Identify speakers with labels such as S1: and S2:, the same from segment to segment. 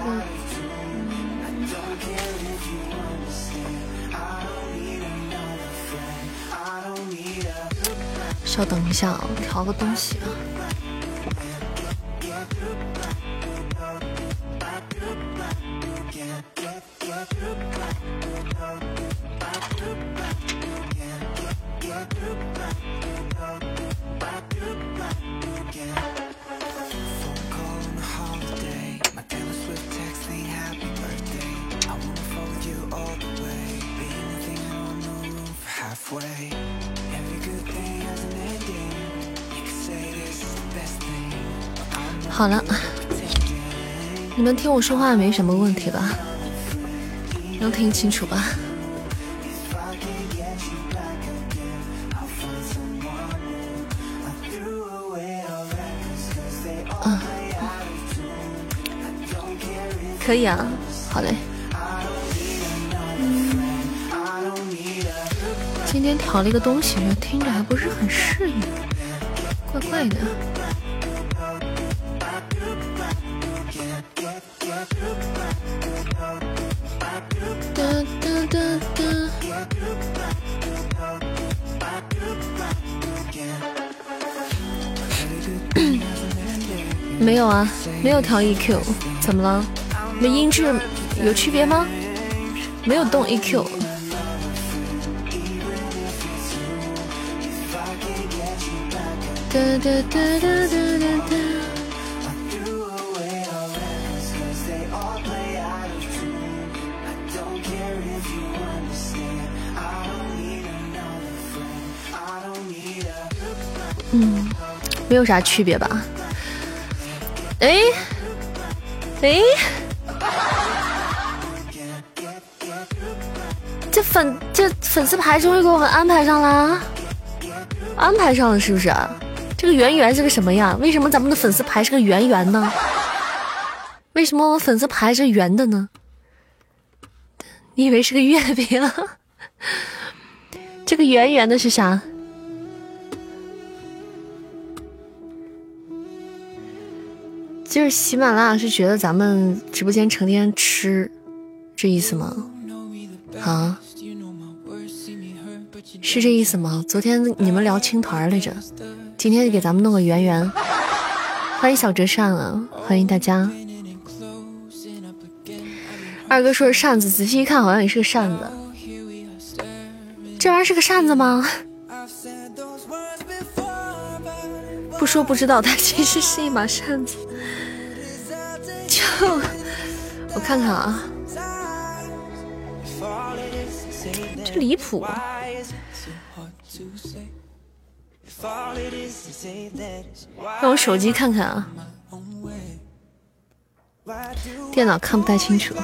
S1: 个，稍等一下啊，调个东西啊。能听我说话没什么问题吧？能听清楚吧？嗯，可以啊，好嘞。今天调了一个东西，听着还不是很适应，怪怪的。没有调 EQ，怎么了？你们音质有区别吗？没有动 EQ。哒哒哒哒哒哒哒。嗯，没有啥区别吧？哎，哎，这粉这粉丝牌终于给我们安排上了，安排上了是不是？这个圆圆是个什么呀？为什么咱们的粉丝牌是个圆圆呢？为什么我粉丝牌是圆的呢？你以为是个月饼？这个圆圆的是啥？就是喜马拉雅是觉得咱们直播间成天吃，这意思吗？啊，是这意思吗？昨天你们聊青团来着，今天就给咱们弄个圆圆。欢迎小折扇啊，欢迎大家。二哥说是扇子，仔细一看好像也是个扇子。这玩意儿是个扇子吗？不说不知道，它其实是一把扇子。就我看看啊，这离谱！让我手机看看啊，电脑看不太清楚。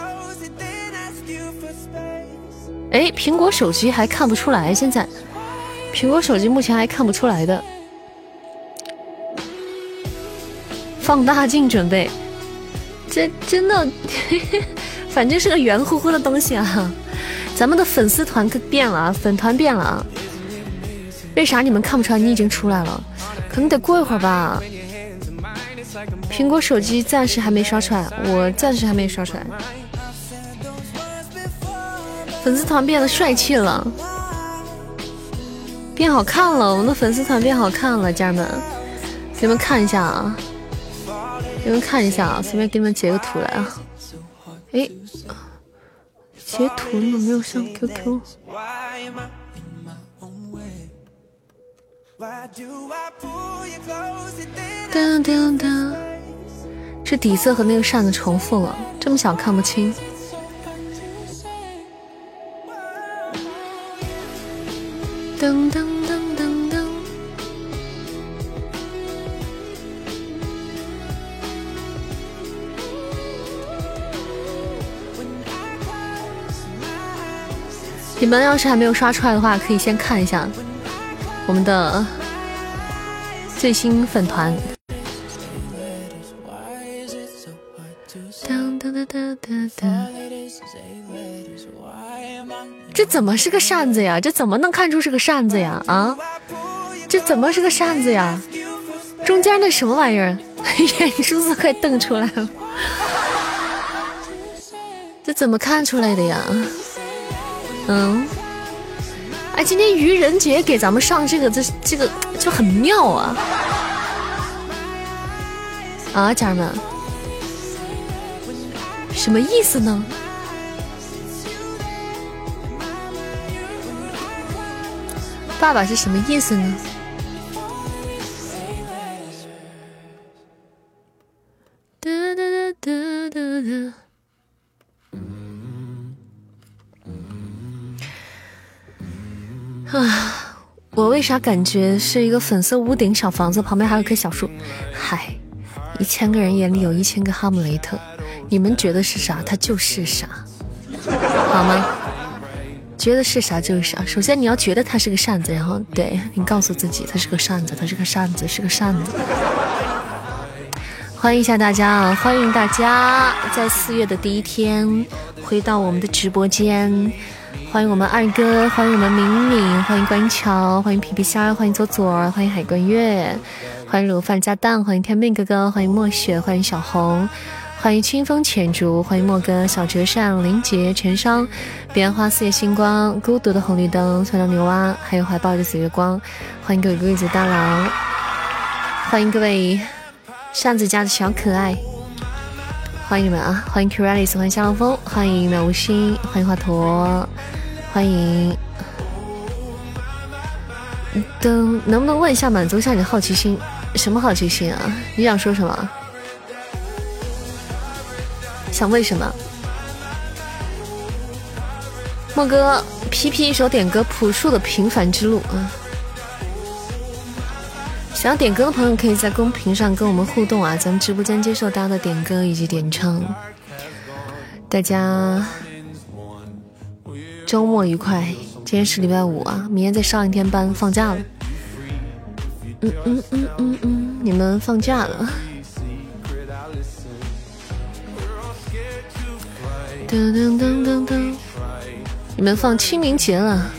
S1: 哎，苹果手机还看不出来，现在苹果手机目前还看不出来的，放大镜准备。这真的，反正是个圆乎乎的东西啊！咱们的粉丝团可变了啊，粉团变了啊！为啥你们看不出来？你已经出来了，可能得过一会儿吧。苹果手机暂时还没刷出来，我暂时还没刷出来。粉丝团变得帅气了，变好看了，我们的粉丝团变好看了，家人们，给你们看一下啊！你们看一下啊，随便给你们截个图来啊！哎，截图怎么没有上 QQ？噔噔噔，这底色和那个扇子重复了，这么小看不清。噔噔。你们要是还没有刷出来的话，可以先看一下我们的最新粉团。这怎么是个扇子呀？这怎么能看出是个扇子呀？啊，这怎么是个扇子呀？中间那什么玩意儿？眼珠子快瞪出来了！这怎么看出来的呀？嗯，哎，今天愚人节给咱们上这个，这这个就很妙啊！啊，家人们，什么意思呢？爸爸是什么意思呢？哒哒哒哒哒哒。啊，我为啥感觉是一个粉色屋顶小房子，旁边还有棵小树？嗨，一千个人眼里有一千个哈姆雷特，你们觉得是啥，它就是啥，好吗？觉得是啥就是啥。首先你要觉得它是个扇子，然后对你告诉自己它是个扇子，它是个扇子，是个扇子。欢迎一下大家啊！欢迎大家在四月的第一天回到我们的直播间。欢迎我们二哥，欢迎我们敏敏，欢迎关桥，欢迎皮皮虾，欢迎左左，欢迎海关月，欢迎卤饭加蛋，欢迎天命哥哥，欢迎墨雪，欢迎小红。欢迎清风浅竹，欢迎莫哥、小折扇、林杰、陈商、彼岸花、四叶星光、孤独的红绿灯、酸牛牛蛙，还有怀抱着紫月光。欢迎各位贵族大佬，欢迎各位扇子家的小可爱，欢迎你们啊！欢迎 Kiralis，欢迎夏浪风，欢迎苗无心，欢迎华佗，欢迎。等能不能问一下，满足一下你的好奇心？什么好奇心啊？你想说什么？想问什么？莫哥，P P 一首点歌《朴树的平凡之路》啊！想要点歌的朋友可以在公屏上跟我们互动啊，咱们直播间接受大家的点歌以及点唱。大家周末愉快！今天是礼拜五啊，明天再上一天班，放假了。嗯嗯嗯嗯嗯，你们放假了。噔噔噔噔噔！你们放清明节了？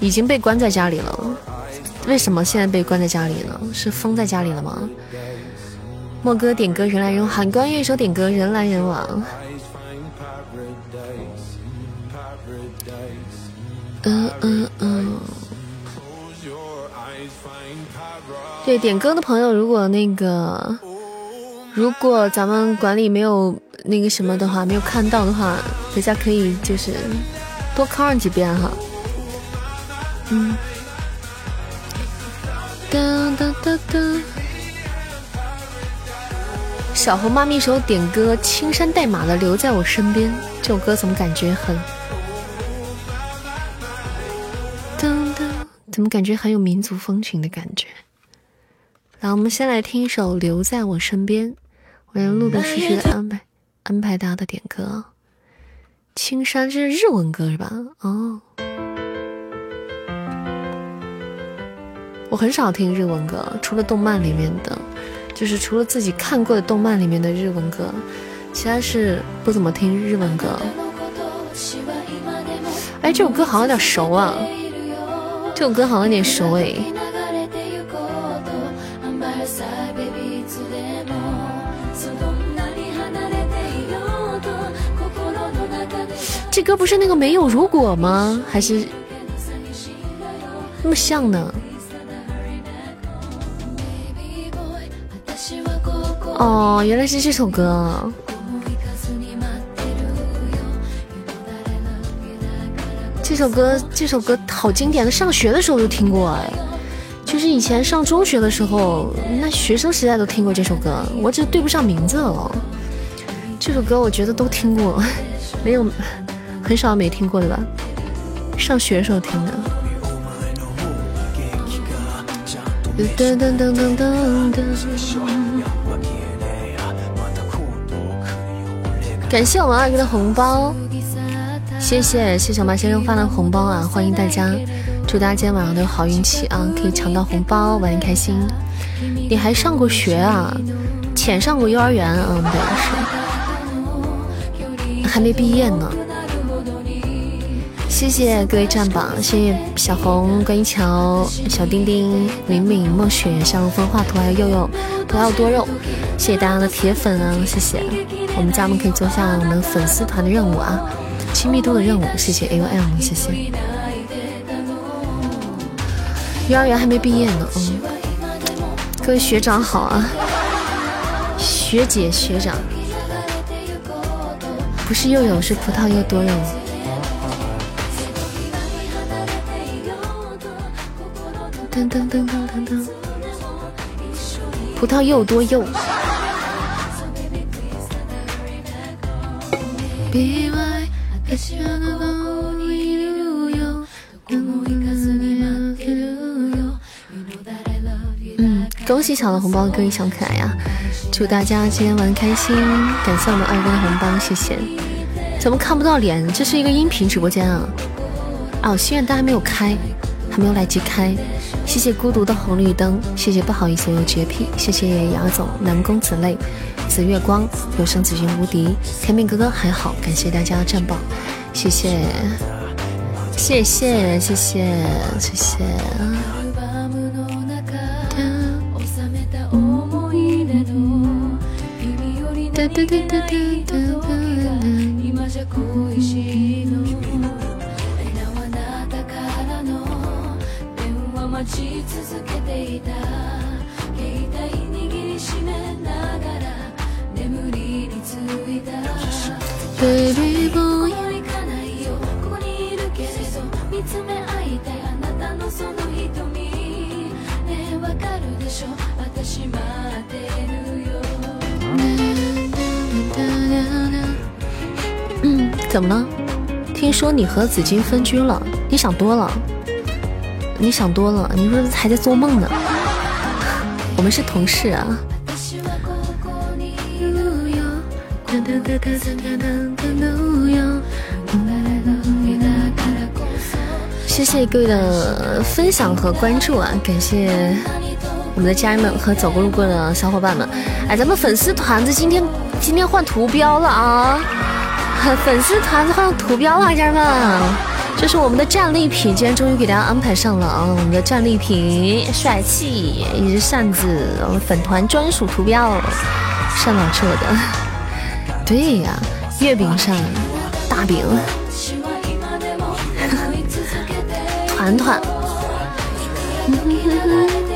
S1: 已经被关在家里了。为什么现在被关在家里呢？是封在家里了吗？莫哥点歌，人来人往。关乐一首点歌，人来人往。嗯嗯嗯。对点歌的朋友，如果那个，如果咱们管理没有那个什么的话，没有看到的话，大家可以就是多看上几遍哈。嗯。哒哒哒哒。小红妈咪手点歌，青山带马的留在我身边，这首歌怎么感觉很？噔噔，怎么感觉很有民族风情的感觉？来，我们先来听一首《留在我身边》，我让陆陆续续的安排安排大家的点歌。青山这是日文歌是吧？哦，我很少听日文歌，除了动漫里面的，就是除了自己看过的动漫里面的日文歌，其他是不怎么听日文歌。哎，这首歌好像有点熟啊，这首歌好像有点熟哎。这歌不是那个没有如果吗？还是那么像呢？哦，原来是这首歌。这首歌，这首歌好经典的，上学的时候就听过哎，就是以前上中学的时候，那学生时代都听过这首歌，我只对不上名字了。这首歌我觉得都听过，没有。很少没听过的吧？上学时候听的。噔噔噔噔噔噔。感谢我们二哥的红包，谢谢谢谢马先生发的红包啊！欢迎大家，祝大家今天晚上都有好运气啊！可以抢到红包，玩的开心。你还上过学啊？浅上过幼儿园，嗯，对，是，还没毕业呢。谢谢各位站榜，谢谢小红、关一桥、小丁丁、敏敏、墨雪、笑容风画图，还有佑佑，不要多肉。谢谢大家的铁粉啊，谢谢。我们家们可以做下我们粉丝团的任务啊，亲密度的任务。谢谢 A O M，谢谢。幼儿园还没毕业呢，嗯。各位学长好啊，学姐学长，不是又有是葡萄又多肉。噔噔噔噔噔噔，葡萄又多又。嗯，恭喜抢了红包的，各位小可爱呀！祝大家今天玩开心，感谢我们二哥的红包，谢谢。怎么看不到脸？这是一个音频直播间啊！哦，心愿单还没有开，还没有来得及开。谢谢孤独的红绿灯谢谢不好意思有洁癖谢谢雅总南宫子泪紫月光有生子君无敌开品哥哥还好感谢大家的战报谢谢。谢谢谢谢谢谢。谢嗯，怎么了？听说你和紫金分居了？你想多了。你想多了，你说还在做梦呢。我们是同事啊。谢谢各位的分享和关注啊！感谢我们的家人们和走过路过的小伙伴们。哎，咱们粉丝团子今天今天换图标了啊！粉丝团子换图标了，家人们。这是我们的战利品，今天终于给大家安排上了啊！我们的战利品，帅气一只扇子，我们粉团专属图标，扇老做的。对呀，月饼上大饼，团团。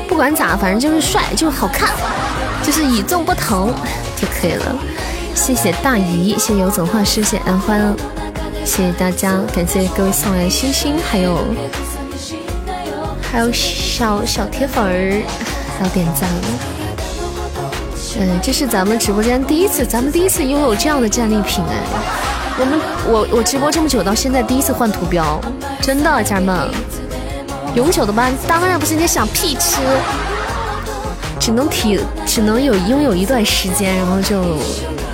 S1: 不管咋，反正就是帅，就是好看，就是与众不同就可以了。谢谢大姨，谢谢游总画师，谢谢安欢。谢谢大家，感谢各位送来的星星，还有还有小小铁粉儿，还有点赞。嗯，这是咱们直播间第一次，咱们第一次拥有这样的战利品哎。我们我我直播这么久，到现在第一次换图标，真的，家人们，永久的吧？当然不是，你想屁吃，只能体只能有拥有一段时间，然后就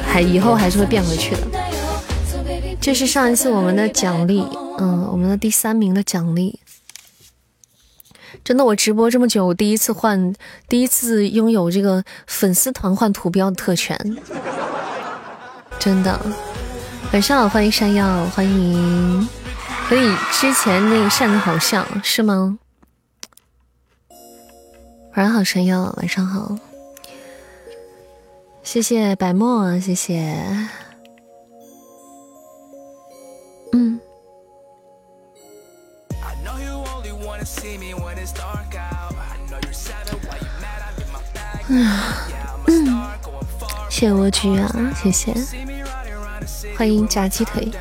S1: 还以后还是会变回去的。这是上一次我们的奖励，嗯，我们的第三名的奖励。真的，我直播这么久，我第一次换，第一次拥有这个粉丝团换图标的特权。真的，晚上好，欢迎山药，欢迎，和你之前那个扇子好像是吗？晚上好，山药，晚上好，谢谢白墨，谢谢。嗯。嗯，谢谢蜗居啊，谢谢，欢迎炸鸡腿。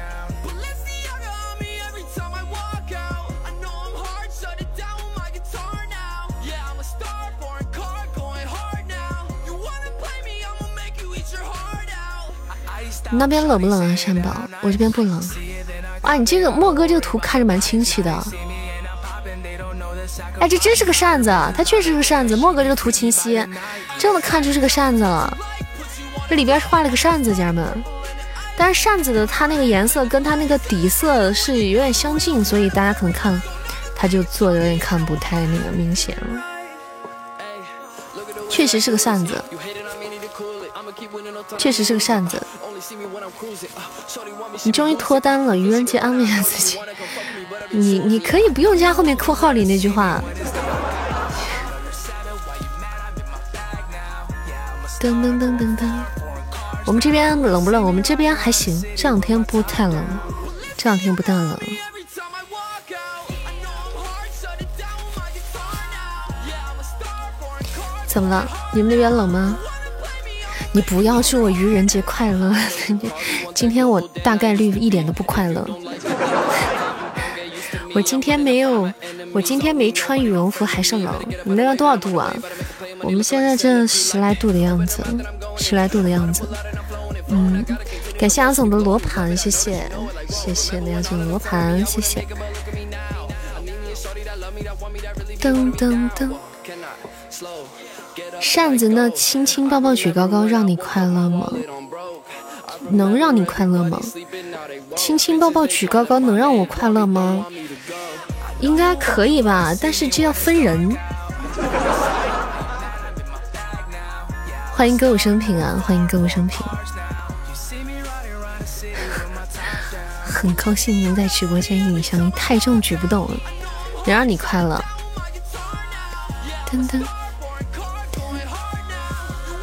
S1: 你那边冷不冷啊，山宝？我这边不冷。啊，你这个莫哥这个图看着蛮清奇的，哎，这真是个扇子，它确实是个扇子。莫哥这个图清晰，真的看出是个扇子了。这里边是画了个扇子，家人们。但是扇子的它那个颜色跟它那个底色是有点相近，所以大家可能看，它就做的有点看不太那个明显了。确实是个扇子，确实是个扇子。你终于脱单了，愚人节安慰一下自己。你你可以不用加后面括号里那句话。噔噔噔噔噔，我们这边冷不冷？我们这边还行，这两天不太冷，这两天不太冷。怎么了？你们那边冷吗？你不要祝我愚人节快乐！今天我大概率一点都不快乐。我今天没有，我今天没穿羽绒服，还是冷。你那边多少度啊？我们现在这十来度的样子，十来度的样子。嗯，感谢阿总的罗盘，谢谢，谢谢那总的罗盘，谢谢。噔噔噔。扇子那亲亲抱抱举高高，让你快乐吗？能让你快乐吗？亲亲抱抱举高高，能让我快乐吗？应该可以吧，但是这要分人。欢迎歌舞升平啊！欢迎歌舞升平，很高兴能在直播间与你相遇。太重举不动了，能让你快乐。噔噔。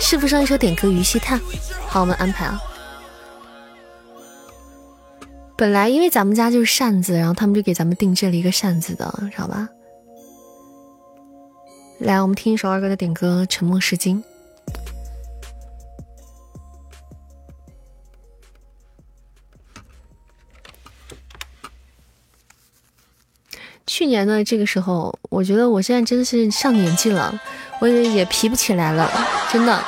S1: 师傅上一首点歌《鱼戏叹》，好，我们安排啊。本来因为咱们家就是扇子，然后他们就给咱们定制了一个扇子的，知道吧？来，我们听一首二哥的点歌《沉默是金》。去年的这个时候，我觉得我现在真的是上年纪了，我也也皮不起来了，真的。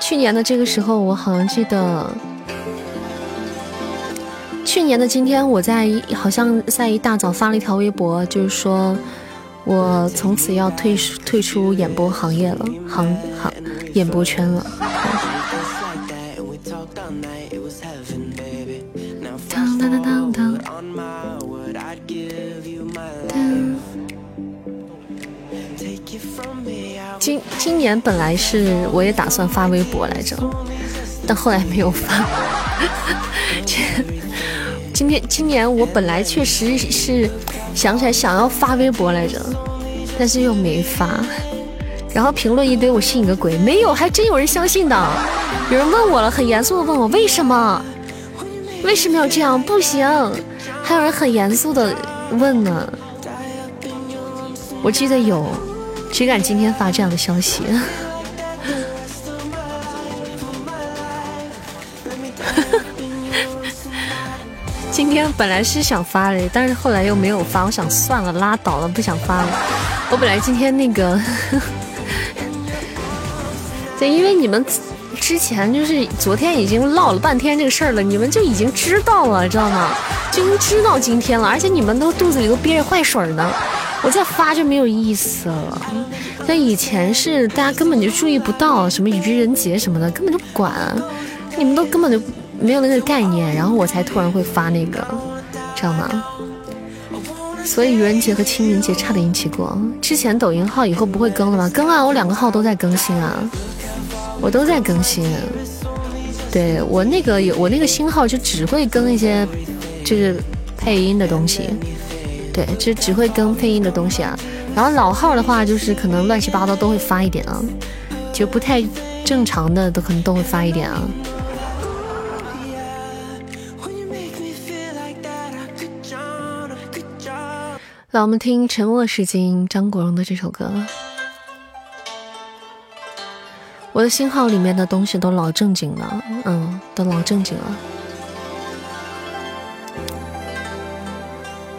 S1: 去年的这个时候，我好像记得，去年的今天，我在好像在一大早发了一条微博，就是说我从此要退退出演播行业了，行行演播圈了。当当当当当。今今年本来是我也打算发微博来着，但后来没有发。今天今年我本来确实是想起来想要发微博来着，但是又没发。然后评论一堆，我信你个鬼！没有，还真有人相信的。有人问我了，很严肃的问我为什么，为什么要这样？不行。还有人很严肃的问呢。我记得有。谁敢今天发这样的消息？今天本来是想发的，但是后来又没有发。我想算了，拉倒了，不想发了。我本来今天那个，对，因为你们之前就是昨天已经唠了半天这个事儿了，你们就已经知道了，知道吗？就已经知道今天了，而且你们都肚子里都憋着坏水呢。我再发就没有意思了。那以前是大家根本就注意不到什么愚人节什么的，根本就不管，你们都根本就没有那个概念。然后我才突然会发那个，知道吗？所以愚人节和清明节差点一起过。之前抖音号以后不会更了吗？更啊，我两个号都在更新啊，我都在更新。对我那个有我那个新号就只会更一些就是配音的东西。对，就只会更配音的东西啊。然后老号的话，就是可能乱七八糟都会发一点啊，就不太正常的都可能都会发一点啊。来，我们听《沉默是金》张国荣的这首歌。我的新号里面的东西都老正经了，嗯，都老正经了。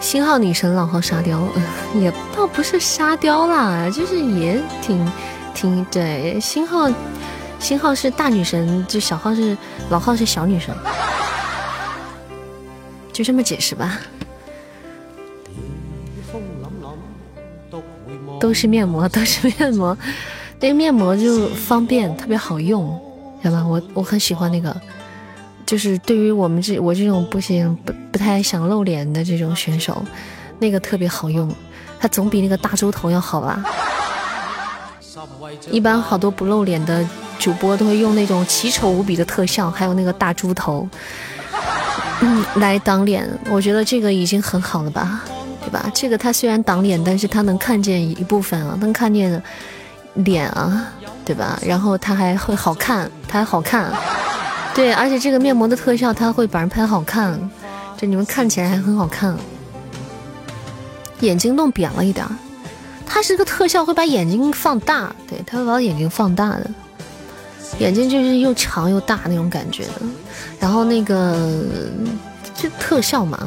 S1: 新号女神，老号沙雕，也倒不是沙雕啦，就是也挺挺对。新号新号是大女神，就小号是老号是小女神，就这么解释吧。都是面膜，都是面膜，那个面膜就方便，特别好用，知道吧？我我很喜欢那个。就是对于我们这我这种不行不不太想露脸的这种选手，那个特别好用，它总比那个大猪头要好吧？一般好多不露脸的主播都会用那种奇丑无比的特效，还有那个大猪头，嗯，来挡脸。我觉得这个已经很好了吧，对吧？这个它虽然挡脸，但是它能看见一部分啊，能看见脸啊，对吧？然后它还会好看，它还好看，对，而且这个面膜的特效它会把人拍好看，就你们看起来还很好看。眼睛弄扁了一点，它是个特效，会把眼睛放大，对，它会把眼睛放大的，眼睛就是又长又大那种感觉的。然后那个这特效嘛，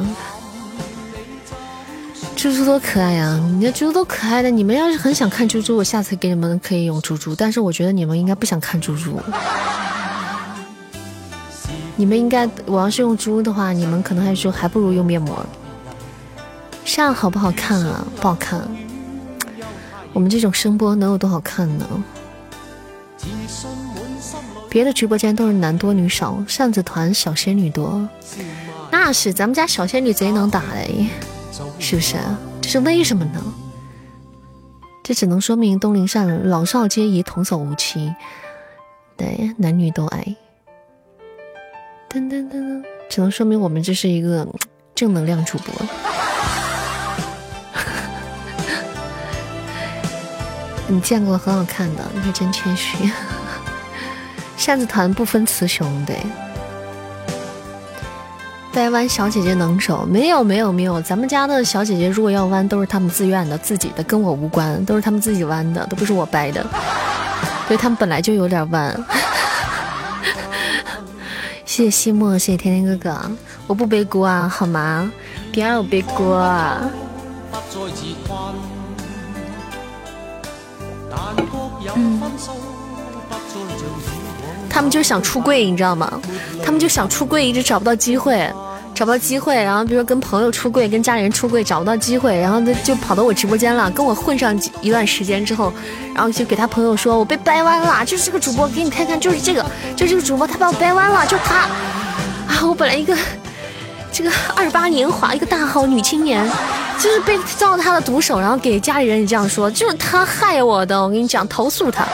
S1: 猪猪多可爱呀！你看猪猪多可爱的，你们要是很想看猪猪，我下次给你们可以用猪猪，但是我觉得你们应该不想看猪猪。你们应该，我要是用猪的话，你们可能还说还不如用面膜。这样好不好看啊？不好看。我们这种声波能有多好看呢？别的直播间都是男多女少，扇子团小仙女多。那是咱们家小仙女贼能打嘞，是不是？啊这是为什么呢？这只能说明东陵扇老少皆宜，童叟无欺。对，男女都爱。噔噔噔噔，只能说明我们这是一个 正能量主播。你见过很好看的，你还真谦虚。扇子团不分雌雄，对。掰弯小姐姐能手？没有没有没有，咱们家的小姐姐如果要弯，都是她们自愿的，自己的，跟我无关，都是她们自己弯的，都不是我掰的。对她们本来就有点弯。谢谢西莫，谢谢天天哥哥，我不背锅啊，好吗？别让我背锅啊。嗯，他们就想出柜，你知道吗？他们就想出柜，一直找不到机会，找不到机会。然后比如说跟朋友出柜，跟家里人出柜，找不到机会，然后他就跑到我直播间了，跟我混上一段时间之后，然后就给他朋友说，我被掰弯了，就是这个主播，给你看看，就是这个，就这个主播，他把我掰弯了，就他啊！我本来一个这个二八年华，一个大好女青年。就是被遭他的毒手，然后给家里人也这样说，就是他害我的。我跟你讲，投诉他。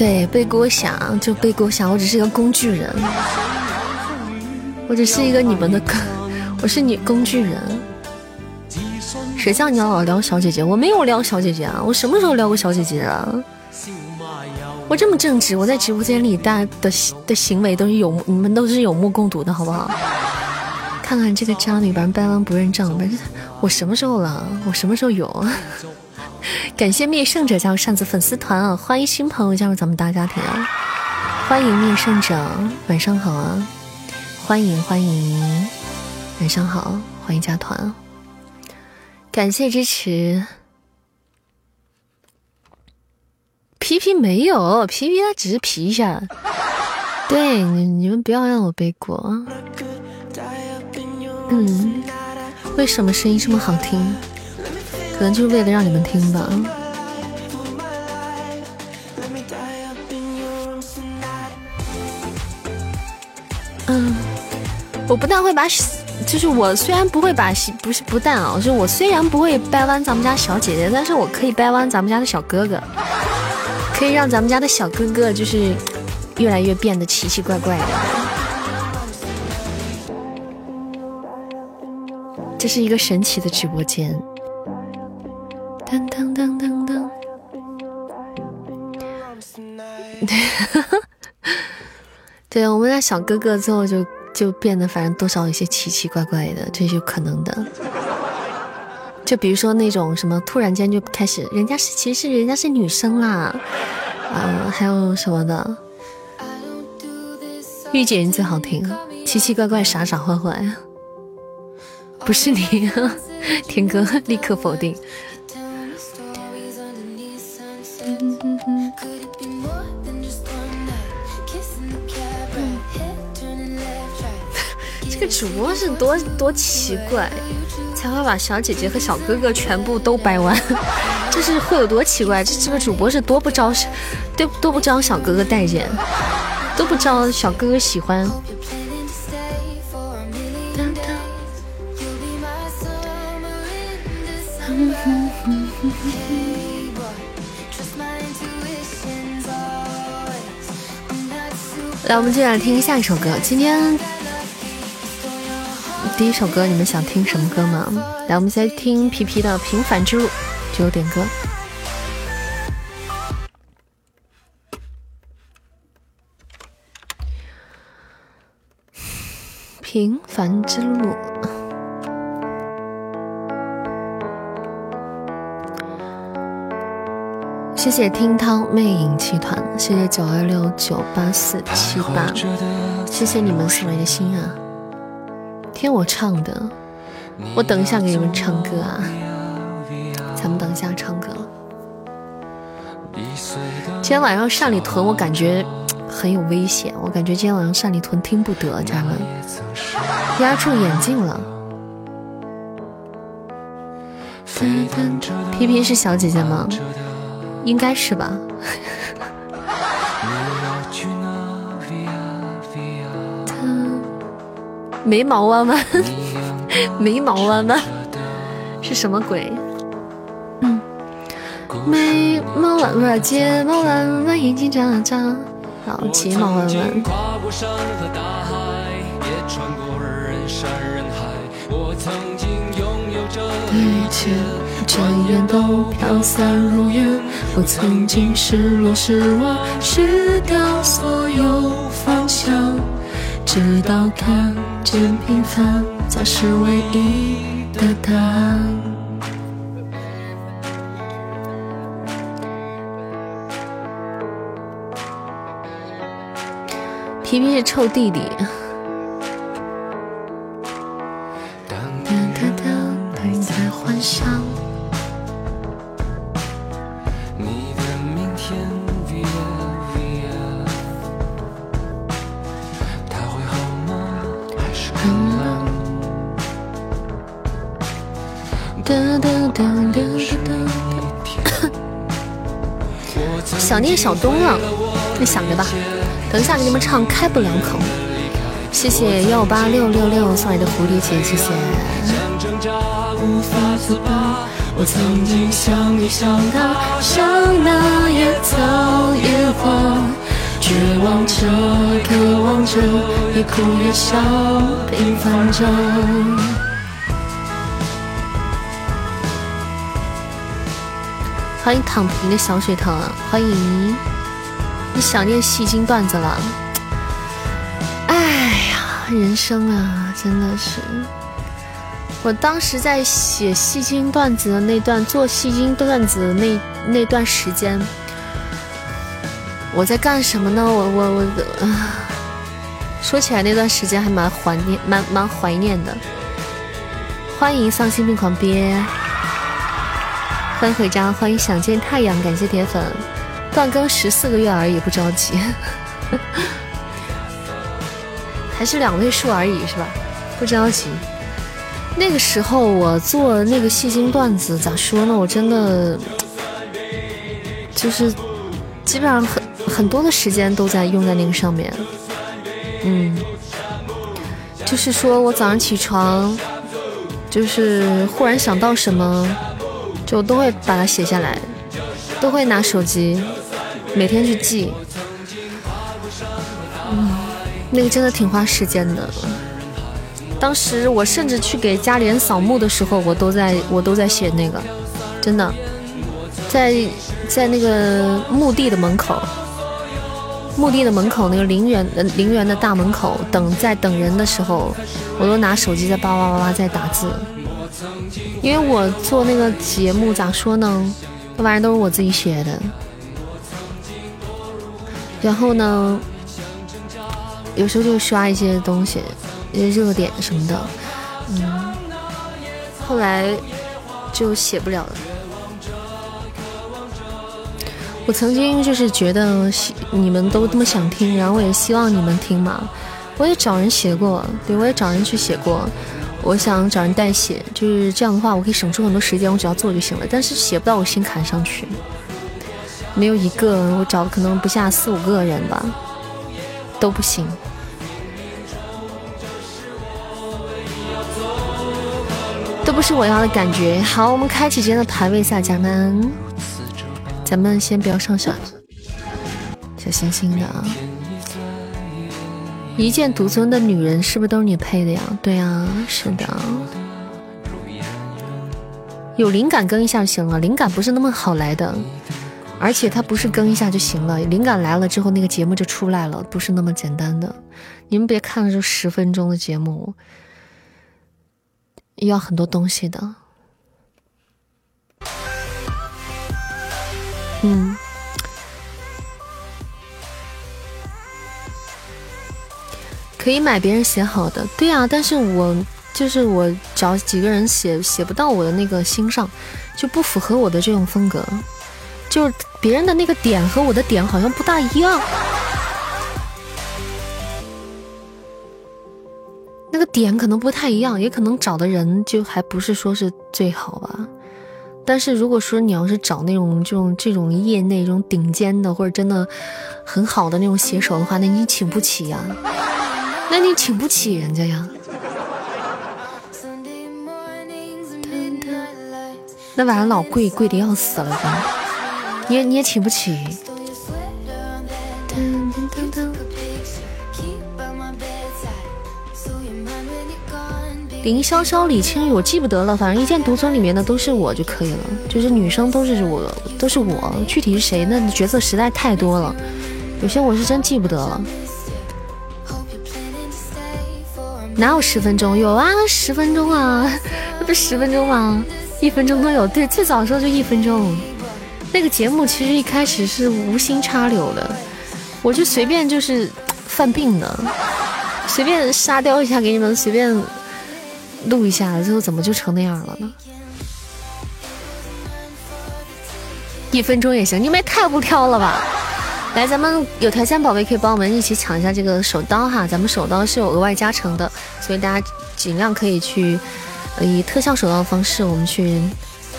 S1: 对，背锅侠就背锅侠，我只是一个工具人，我只是一个你们的，我是你工具人。谁叫你老撩小姐姐？我没有撩小姐姐啊，我什么时候撩过小姐姐啊？我这么正直，我在直播间里大家的的行为都是有你们都是有目共睹的，好不好？看看这个渣女把人掰弯不认账，不是我什么时候了？我什么时候有？感谢灭圣者加入扇子粉丝团啊！欢迎新朋友加入咱们大家庭啊！欢迎灭圣者，晚上好啊！欢迎欢迎，晚上好，欢迎加团，感谢支持。皮皮没有，皮皮他只是皮一下。对，你你们不要让我背锅。嗯，为什么声音这么好听？可能就是为了让你们听吧。嗯，我不但会把，就是我虽然不会把，不是不但啊，就是我虽然不会掰弯咱们家小姐姐，但是我可以掰弯咱们家的小哥哥。可以让咱们家的小哥哥就是越来越变得奇奇怪怪的。这是一个神奇的直播间。噔噔噔噔噔。对，我们家小哥哥之后就就变得反正多少有些奇奇怪怪的，这是有可能的。就比如说那种什么，突然间就开始，人家是其实人家是女生啦，啊，还有什么的，御姐人最好听，奇奇怪怪，傻傻坏坏，不是你，天哥立刻否定。这个主播是多多奇怪。才会把小姐姐和小哥哥全部都掰弯，这是会有多奇怪？这这个主播是多不招，对多不招小哥哥待见，都不招小哥哥喜欢。来，我们接下来听下一首歌。今天第一首歌，你们想听什么歌吗？来，我们先听皮皮的《平凡之路》，就点歌。平凡之路。谢谢听涛魅影集团，谢谢九二六九八四七八，谢谢你们送来的心啊！听我唱的，我等一下给你们唱歌啊！咱们等一下唱歌。今天晚上上里屯，我感觉很有危险，我感觉今天晚上上里屯听不得，家人们，压住眼镜了。皮皮是小姐姐吗？应该是吧。眉毛弯弯，眉毛弯弯，是什么鬼？嗯，眉毛弯弯，睫毛弯弯，眼睛眨眨，好，睫毛弯弯。转眼都飘散如烟，我曾经失落失望，失掉所有方向，直到看见平凡才是唯一的答案。皮皮是臭弟弟。小东了，你想着吧。等一下给你们唱《开不了口》。谢谢幺八六六六送来的蝴蝶结，谢谢。我曾经想你想他，像那野草野花，绝望着，渴望着，也哭也笑，平凡着。欢迎躺平的小水塘，欢迎！你想念戏精段子了？哎呀，人生啊，真的是！我当时在写戏精段子的那段，做戏精段子的那那段时间，我在干什么呢？我我我，说起来那段时间还蛮怀念，蛮蛮怀念的。欢迎丧心病狂憋。欢迎回家，欢迎想见太阳，感谢铁粉，断更十四个月而已，不着急，还是两位数而已，是吧？不着急。那个时候我做那个戏精段子，咋说呢？我真的就是基本上很很多的时间都在用在那个上面。嗯，就是说我早上起床，就是忽然想到什么。就都会把它写下来，都会拿手机每天去记。嗯，那个真的挺花时间的。当时我甚至去给家里人扫墓的时候，我都在我都在写那个，真的，在在那个墓地的门口，墓地的门口那个陵园呃陵园的大门口等在等人的时候，我都拿手机在叭叭叭叭在打字。因为我做那个节目咋说呢？那玩意儿都是我自己写的。然后呢，有时候就刷一些东西，一些热点什么的。嗯，后来就写不了了。我曾经就是觉得你们都这么想听，然后我也希望你们听嘛。我也找人写过，对我也找人去写过。我想找人代写，就是这样的话，我可以省出很多时间，我只要做就行了。但是写不到我心坎上去，没有一个，我找可能不下四五个人吧，都不行。都不是我要的感觉。好，我们开启今天的排位赛，家人们，咱们先不要上小小星星的啊。一见独尊的女人是不是都是你配的呀？对啊，是的。有灵感更一下就行了，灵感不是那么好来的，而且它不是更一下就行了，灵感来了之后那个节目就出来了，不是那么简单的。你们别看了这十分钟的节目，要很多东西的。嗯。可以买别人写好的，对啊，但是我就是我找几个人写写不到我的那个心上，就不符合我的这种风格，就是别人的那个点和我的点好像不大一样，那个点可能不太一样，也可能找的人就还不是说是最好吧。但是如果说你要是找那种这种这种业内这种顶尖的或者真的很好的那种写手的话，那你请不起呀。那你请不起人家呀？那晚上老贵，贵的要死了，你也你也请不起。林潇潇、李青雨，我记不得了，反正一见独尊里面的都是我就可以了，就是女生都是我，都是我。具体是谁，那角色实在太多了，有些我是真记不得了。哪有十分钟？有啊，十分钟啊，那 不十分钟吗？一分钟都有。对，最早的时候就一分钟。那个节目其实一开始是无心插柳的，我就随便就是犯病的，随便沙雕一下给你们，随便录一下，最后怎么就成那样了呢？一分钟也行，你们也太不挑了吧！来，咱们有条件宝贝可以帮我们一起抢一下这个手刀哈，咱们手刀是有额外加成的，所以大家尽量可以去以特效手刀的方式，我们去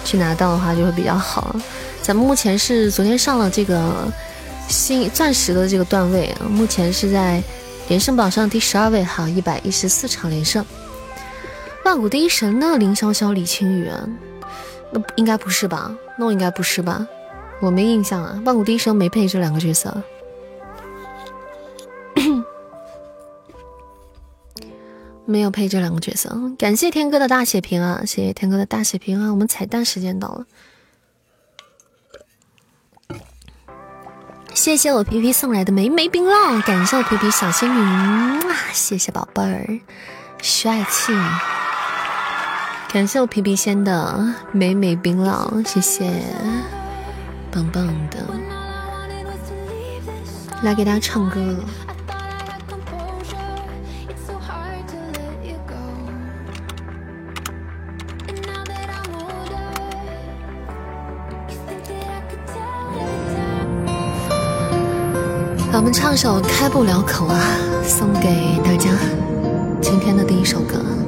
S1: 去拿到的话就会比较好。咱们目前是昨天上了这个新钻石的这个段位，目前是在连胜榜上第十二位哈，一百一十四场连胜。万古第一神呢？林潇潇、李青雨，那应该不是吧？那我应该不是吧？我没印象啊，万古第一生没配这两个角色，没有配这两个角色。感谢天哥的大血瓶啊，谢谢天哥的大血瓶啊！我们彩蛋时间到了，谢谢我皮皮送来的美美冰浪，感谢我皮皮小仙女啊，谢谢宝贝儿，帅气！感谢我皮皮仙的美美冰浪，谢谢。棒棒的，来给大家唱歌了。我们唱首《开不了口》啊，送给大家今天的第一首歌。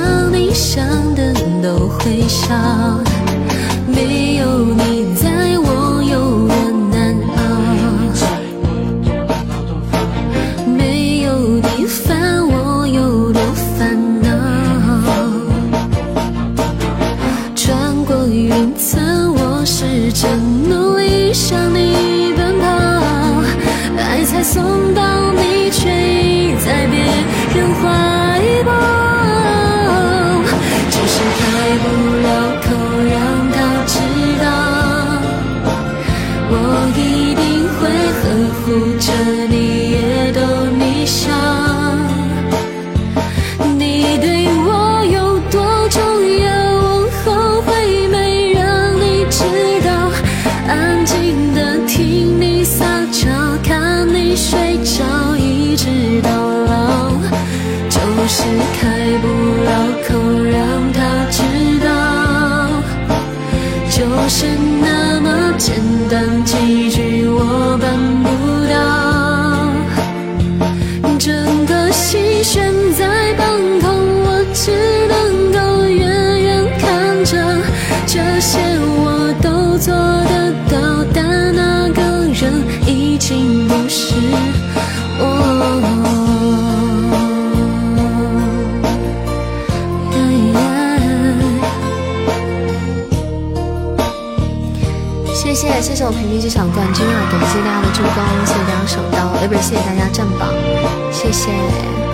S2: 想你
S1: 想的都会笑没有你在简单几句我办不到，整个心悬在半空，我只能够远远看着这些我都做得到，但那个人已经谢我平平这场冠军啊！感谢大家的助攻，谢谢大家守刀，哎不是谢谢大家站榜，谢谢。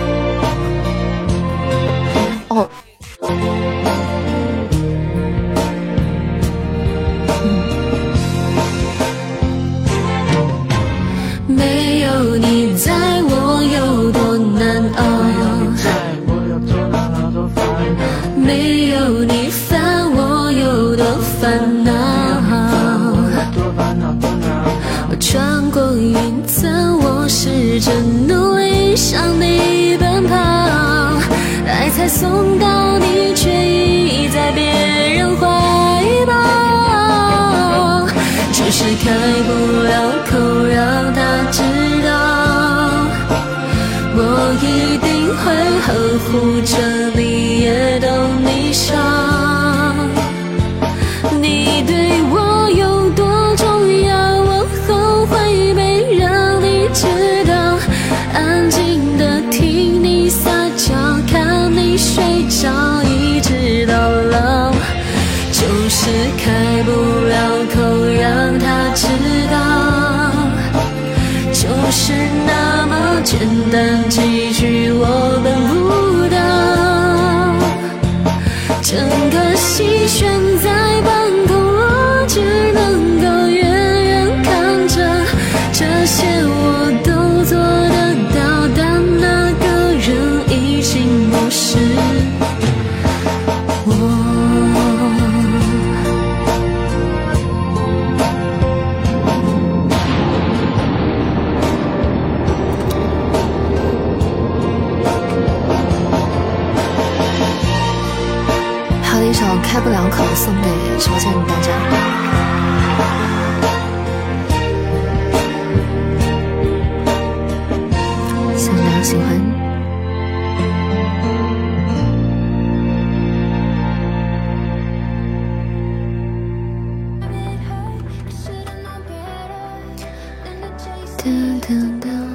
S1: 等等等。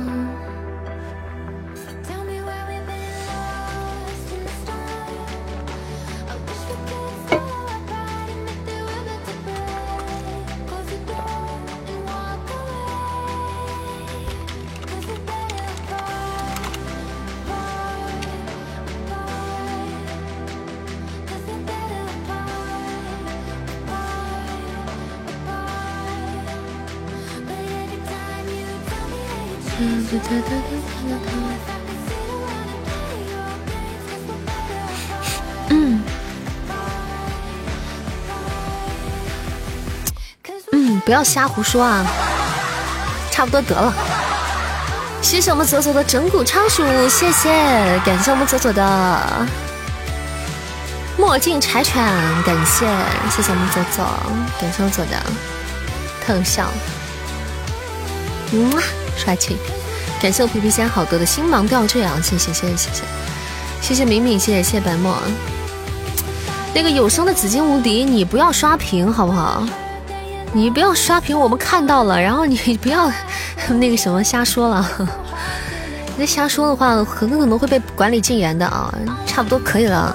S1: 不要瞎胡说啊！差不多得了，谢谢我们左左的整蛊仓鼠，谢谢感谢我们左左的墨镜柴犬，感谢谢谢我们左左感谢左左的特效，哇，帅气！感谢我皮皮虾好多的星芒吊坠啊，谢谢谢谢谢谢谢谢敏敏，谢谢谢白墨，那个有声的紫金无敌，你不要刷屏好不好？你不要刷屏，我们看到了，然后你 不要 那个什么瞎说了。你再瞎说的话，很可能会被管理禁言的啊！差不多可以了。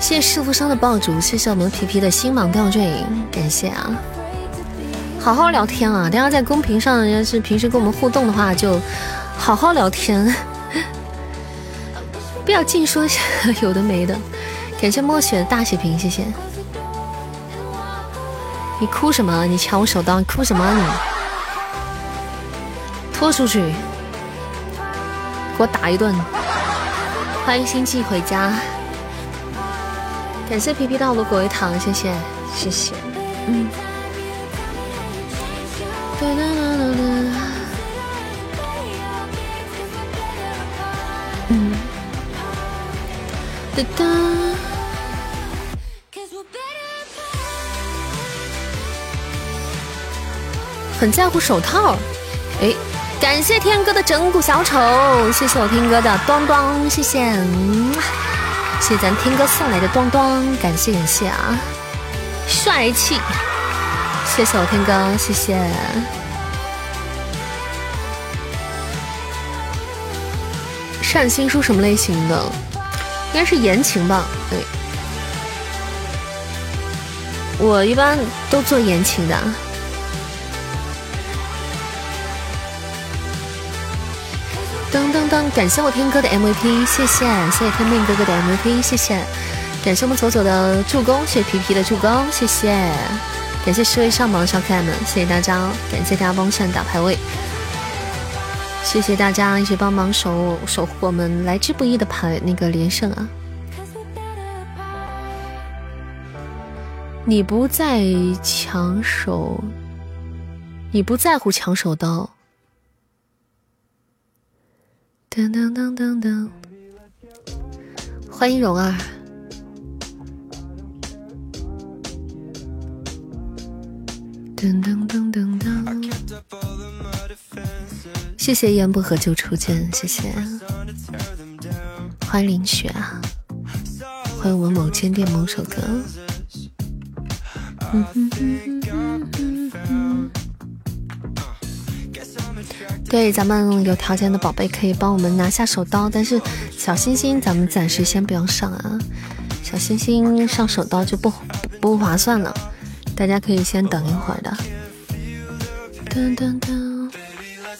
S1: 谢谢师傅生的爆竹，谢谢我们皮皮的星芒吊坠，感谢啊！好好聊天啊！大家在公屏上要是平时跟我们互动的话，就好好聊天，不要净说有的没的。感谢墨雪的大血瓶，谢谢。你哭什么？你抢我手刀，你哭什么、啊、你？拖出去，给我打一顿。欢迎星际回家，感谢皮皮到的果味糖，谢谢谢谢，嗯。哒哒哒哒哒。嗯。哒哒。很在乎手套，哎，感谢天哥的整蛊小丑，谢谢我天哥的咚咚，谢谢，谢谢咱天哥送来的咚咚，感谢感谢啊，帅气。谢谢我天哥，谢谢。善心书什么类型的？应该是言情吧？对，我一般都做言情的。噔噔噔！感谢我天哥的 MVP，谢谢，谢谢天命哥哥的 MVP，谢谢。感谢我们左左的助攻，谢谢皮皮的助攻，谢谢。感谢十位上榜的小可爱们，谢谢大家，感谢大家帮上打排位，谢谢大家一起帮忙守守护我们来之不易的排那个连胜啊！你不在抢手，你不在乎抢手刀。噔噔噔噔噔，欢迎蓉儿。噔噔噔噔噔，谢谢烟不合就初见，谢谢，欢迎林雪啊，欢迎我们某间店某首歌。嗯对，咱们有条件的宝贝可以帮我们拿下手刀，但是小星星咱们暂时先不要上啊，小星星上手刀就不不划算了。大家可以先等一会儿的。噔噔噔，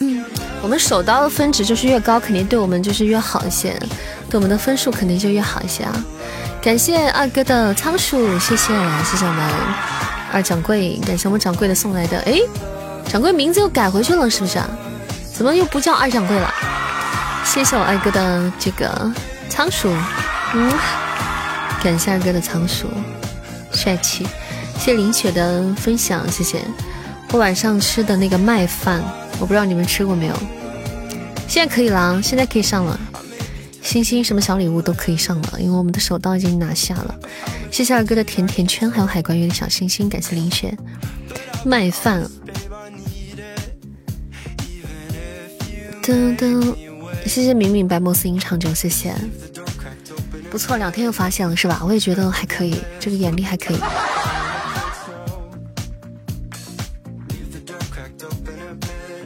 S1: 嗯，我们手刀的分值就是越高，肯定对我们就是越好一些，对我们的分数肯定就越好一些啊！感谢二哥的仓鼠，谢谢谢谢我们二掌柜，感谢我们掌柜的送来的。哎，掌柜名字又改回去了是不是啊？怎么又不叫二掌柜了？谢谢我二哥的这个仓鼠，嗯，感谢二哥的仓鼠，帅气。谢谢林雪的分享，谢谢。我晚上吃的那个麦饭，我不知道你们吃过没有。现在可以了，现在可以上了。星星什么小礼物都可以上了，因为我们的手刀已经拿下了。谢谢二哥的甜甜圈，还有海关月的小星星，感谢林雪。麦饭。噔噔，谢谢敏敏白莫斯音长久，谢谢。不错，两天又发现了是吧？我也觉得还可以，这个眼力还可以。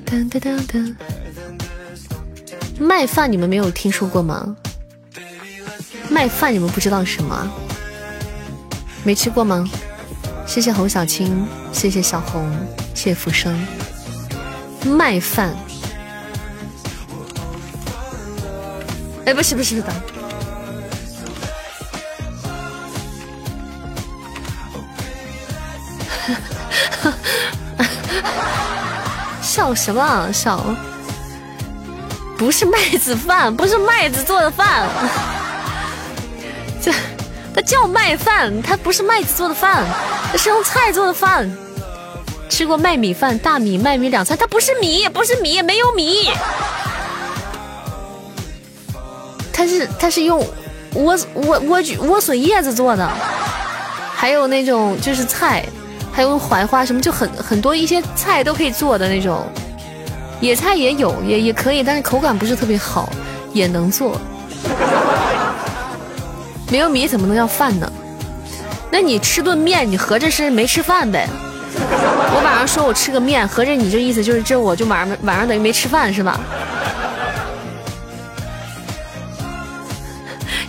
S1: 噔噔噔噔，麦饭你们没有听说过吗？麦饭你们不知道什么？没吃过吗？谢谢侯小青，谢谢小红，谢谢浮生。麦饭，哎，不是不是的。笑什么笑？不是麦子饭，不是麦子做的饭，这它叫麦饭，它不是麦子做的饭，它是用菜做的饭。吃过麦米饭、大米、麦米两餐，它不是米，不是米，没有米，它是它是用莴莴莴苣莴笋叶子做的，还有那种就是菜。还有槐花什么，就很很多一些菜都可以做的那种，野菜也有，也也可以，但是口感不是特别好，也能做。没有米怎么能要饭呢？那你吃顿面，你合着是没吃饭呗？我晚上说我吃个面，合着你这意思就是这我就晚上晚上等于没吃饭是吧？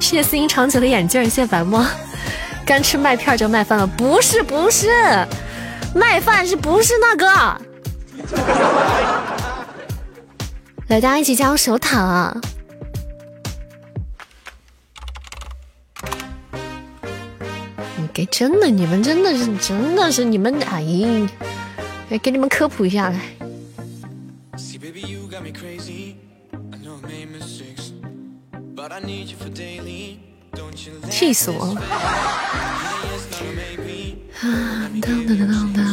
S1: 谢思音长久的眼镜，谢白沫。干吃麦片就麦饭了？不是不是，麦饭是不是那个？来，大家一起加入手塔啊！你给真的，你们真的是真的是你们哎，来给你们科普一下来。气死我了！啊，当当当当当！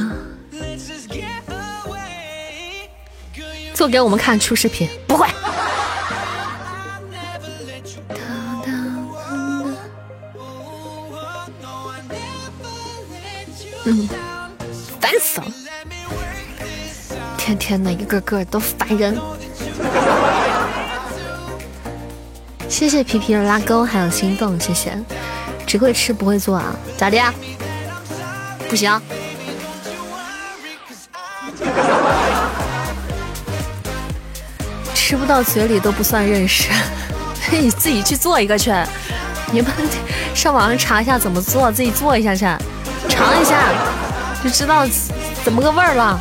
S1: 做给我们看出视频，不会。嗯，烦死了！天天的，一个个都烦人。谢谢皮皮的拉钩，还有心动，谢谢。只会吃不会做啊？咋的呀？不行。吃不到嘴里都不算认识，你自己去做一个去。你们上网上查一下怎么做，自己做一下去，尝一下就知道怎么个味儿了。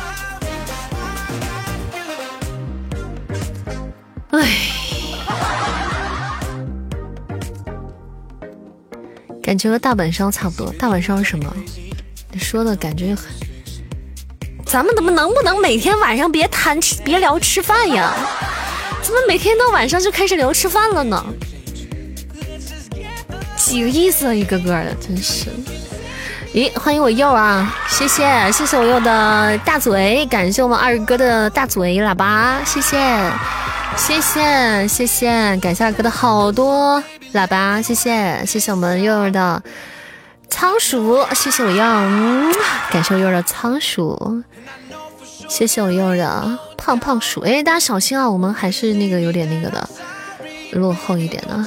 S1: 感觉和大本烧差不多。大本烧是什么？你说的感觉很。咱们怎么能不能每天晚上别谈吃，别聊吃饭呀？怎么每天到晚上就开始聊吃饭了呢？几个意思啊，一个个的，真是。咦，欢迎我柚啊！谢谢，谢谢我柚的大嘴，感谢我们二哥的大嘴喇叭，谢谢。谢谢谢谢，感谢二哥的好多喇叭，谢谢谢谢我们悠悠的仓鼠，谢谢我悠悠，感谢我悠悠的仓鼠，谢谢我悠悠的胖胖鼠，哎，大家小心啊，我们还是那个有点那个的，落后一点的。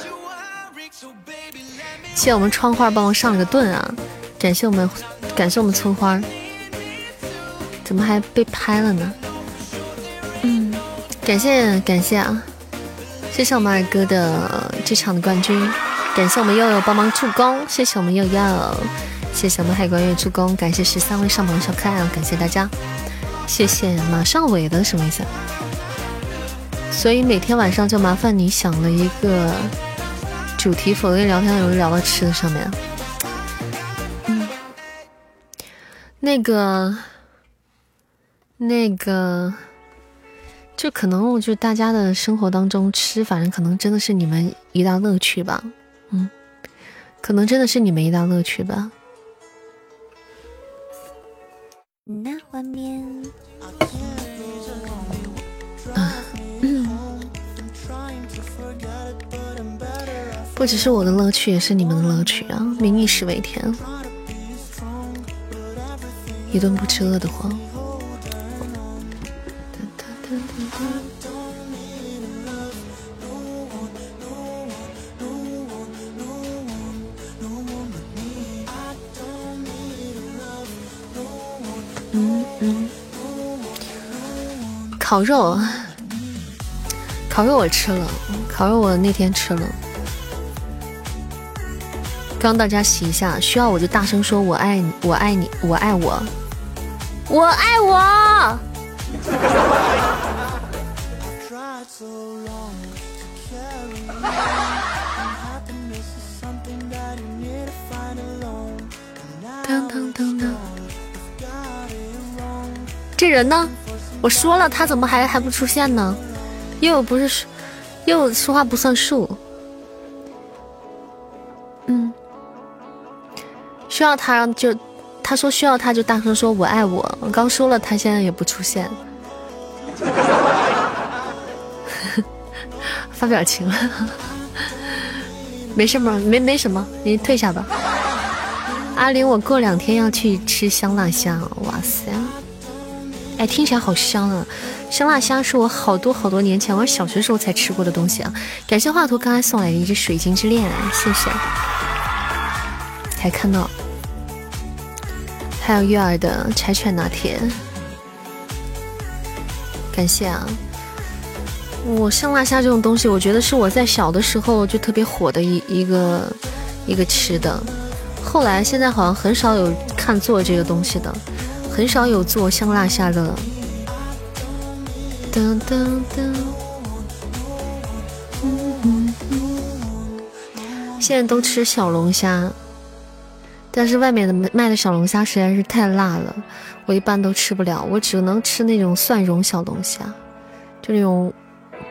S1: 谢谢我们窗花帮我上了个盾啊，感谢我们感谢我们村花，怎么还被拍了呢？嗯。感谢感谢啊！谢谢我们二哥的这场的冠军，感谢我们悠悠帮忙助攻，谢谢我们悠悠，谢谢我们海关月助攻，感谢十三位上榜的小可爱啊！感谢大家，谢谢马上尾的什么意思？所以每天晚上就麻烦你想了一个主题，否则聊天容易聊到吃的上面。嗯，那个，那个。就可能，就大家的生活当中吃，反正可能真的是你们一大乐趣吧，嗯，可能真的是你们一大乐趣吧。那画面，不只是我的乐趣，也是你们的乐趣啊！民以食为天，一顿不吃饿得慌。烤肉，烤肉我吃了，烤肉我那天吃了，刚到家洗一下，需要我就大声说我爱你，我爱你，我爱我，我爱我。噔噔噔噔，这人呢？我说了，他怎么还还不出现呢？又不是说，又说话不算数。嗯，需要他就他说需要他就大声说我爱我。我刚说了，他现在也不出现。发表情了，没事吗？没没什么，你退下吧。阿玲，我过两天要去吃香辣虾，哇塞！哎，听起来好香啊！香辣虾是我好多好多年前，我小学时候才吃过的东西啊。感谢画图刚才送来的一只水晶之恋，谢谢。才看到，还有月儿的柴犬拿铁，感谢啊。我香辣虾这种东西，我觉得是我在小的时候就特别火的一一个一个吃的。后来现在好像很少有看做这个东西的，很少有做香辣虾的。噔噔噔，现在都吃小龙虾，但是外面的卖的小龙虾实在是太辣了，我一般都吃不了，我只能吃那种蒜蓉小龙虾，就那种。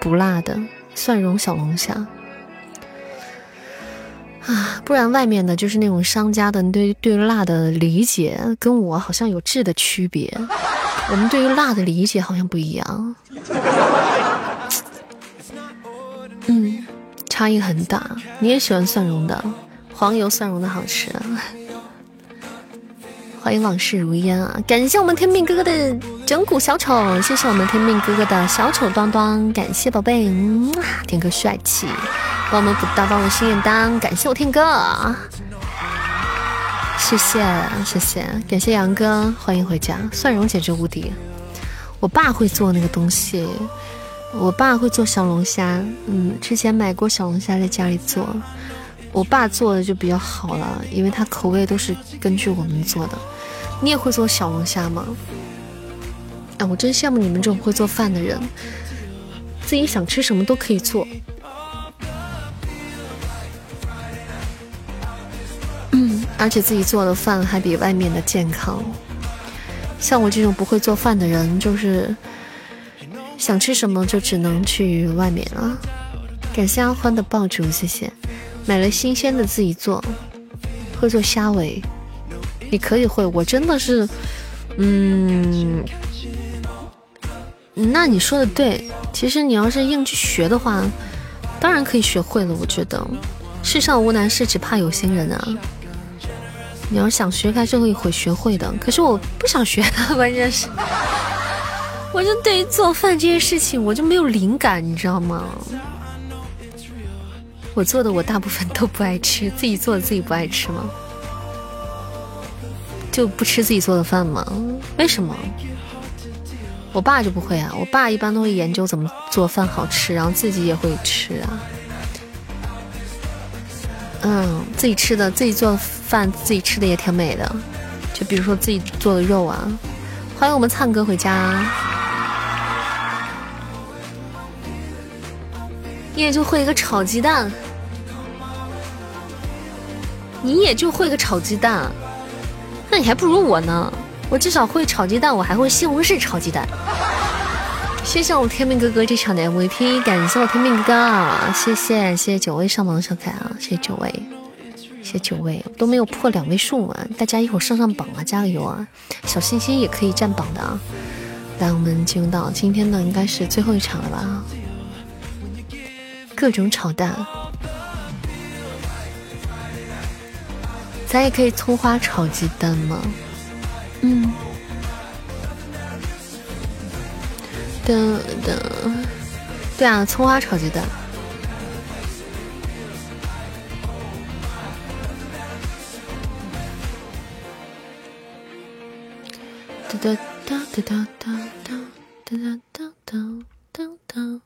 S1: 不辣的蒜蓉小龙虾，啊，不然外面的就是那种商家的对对辣的理解跟我好像有质的区别，我们对于辣的理解好像不一样，嗯，差异很大。你也喜欢蒜蓉的，黄油蒜蓉的好吃。欢迎往事如烟啊！感谢我们天命哥哥的整蛊小丑，谢谢我们天命哥哥的小丑端端，感谢宝贝，嗯，天哥帅气，帮我们补大帮的心愿单，感谢我天哥，谢谢谢谢，感谢杨哥，欢迎回家，蒜蓉简直无敌，我爸会做那个东西，我爸会做小龙虾，嗯，之前买过小龙虾在家里做。我爸做的就比较好了，因为他口味都是根据我们做的。你也会做小龙虾吗？哎，我真羡慕你们这种会做饭的人，自己想吃什么都可以做。嗯，而且自己做的饭还比外面的健康。像我这种不会做饭的人，就是想吃什么就只能去外面了。感谢阿欢的爆竹，谢谢。买了新鲜的自己做，会做虾尾，你可以会，我真的是，嗯，那你说的对，其实你要是硬去学的话，当然可以学会了。我觉得世上无难事，只怕有心人啊。你要想学，还是会会学会的。可是我不想学，关键是，我就对于做饭这件事情，我就没有灵感，你知道吗？我做的我大部分都不爱吃，自己做的自己不爱吃吗？就不吃自己做的饭吗？为什么？我爸就不会啊，我爸一般都会研究怎么做饭好吃，然后自己也会吃啊。嗯，自己吃的自己做的饭自己吃的也挺美的，就比如说自己做的肉啊。欢迎我们灿哥回家。你也就会一个炒鸡蛋，你也就会个炒鸡蛋，那你还不如我呢。我至少会炒鸡蛋，我还会西红柿炒鸡蛋。谢谢我天命哥哥这场的 MVP，感谢我天命哥哥，谢谢谢谢九位上榜的小可爱啊，谢谢九位，谢谢九位都没有破两位数啊，大家一会儿上上榜啊，加个油啊，小心心也可以占榜的啊。来，我们进入到今天的应该是最后一场了吧？各种炒蛋，咱也可以葱花炒鸡蛋吗？嗯，等等，对啊，葱花炒鸡蛋。哒哒哒哒哒哒哒哒哒哒哒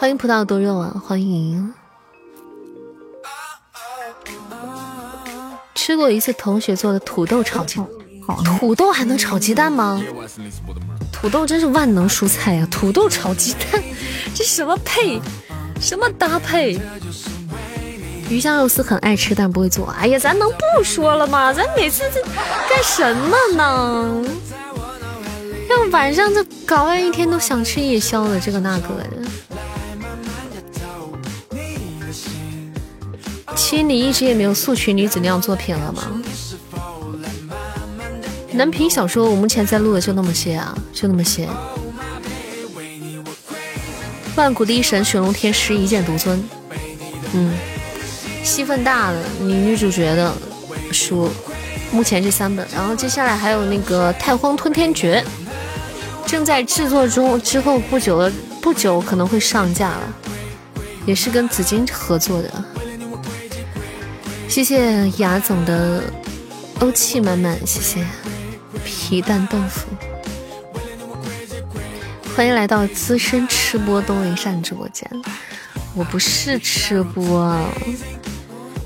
S1: 欢迎葡萄多肉啊！欢迎。吃过一次同学做的土豆炒鸡，土豆还能炒鸡蛋吗？土豆真是万能蔬菜呀！土豆炒鸡蛋，这什么配？什么搭配？鱼香肉丝很爱吃，但不会做。哎呀，咱能不说了吗？咱每次这干什么呢？要晚上这搞完一天都想吃夜宵的，这个那个的。其实你一直也没有素裙女子那样作品了吗？男频小说我目前在录的就那么些啊，就那么些。万古第一神雪龙天师一剑独尊，嗯，戏份大的女女主角的书，目前这三本，然后接下来还有那个太荒吞天诀。正在制作中，之后不久了，不久可能会上架了，也是跟紫金合作的。谢谢雅总的欧气满满，谢谢皮蛋豆腐，欢迎来到资深吃播东林善直播间。我不是吃播，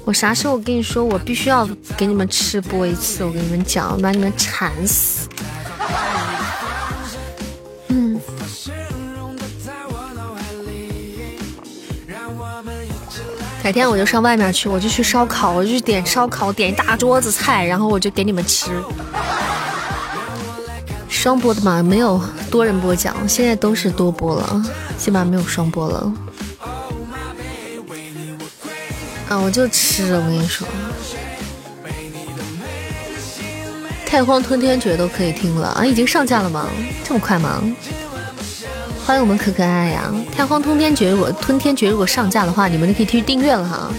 S1: 我啥时候我跟你说我必须要给你们吃播一次？我跟你们讲，我把你们馋死。改天我就上外面去，我就去烧烤，我就去点烧烤，点一大桌子菜，然后我就给你们吃。双播的吗？没有多人播讲，现在都是多播了，基本上没有双播了。啊，我就吃，我跟你说，太荒吞天诀都可以听了啊，已经上架了吗？这么快吗？欢迎我们可可爱呀！太荒通天诀如果吞天诀如果上架的话，你们就可以去订阅了哈，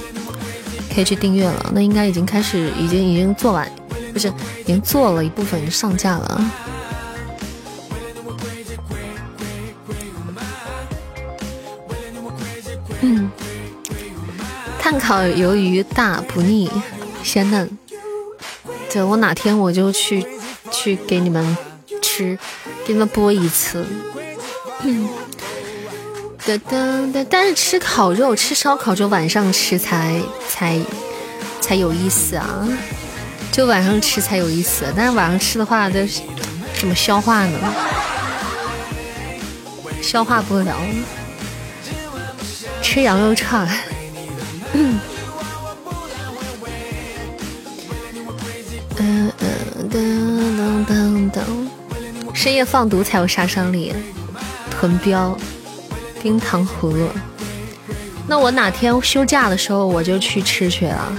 S1: 可以去订阅了。那应该已经开始，已经已经做完，不是已经做了一部分上架了。嗯，碳烤鱿鱼大不腻，鲜嫩。对我哪天我就去去给你们吃，给你们播一次。嗯，哒哒哒，但是吃烤肉、吃烧烤就晚上吃才才才有意思啊，就晚上吃才有意思。但是晚上吃的话，这怎么消化呢？消化不了。吃羊肉串。嗯嗯噔噔噔噔，深夜放毒才有杀伤力。豚标，冰糖葫芦。那我哪天休假的时候，我就去吃去了。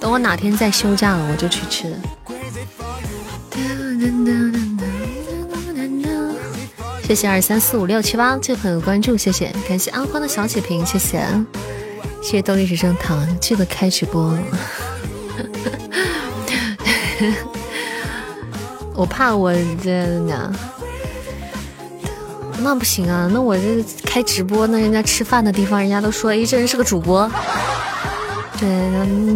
S1: 等我哪天再休假了，我就去吃。谢谢二三四五六七八这朋友关注，谢谢，感谢安欢的小血瓶，谢谢，谢谢动力之声糖，记得开直播。我怕我这呢。那不行啊，那我这开直播，那人家吃饭的地方，人家都说，哎，这人是个主播，对，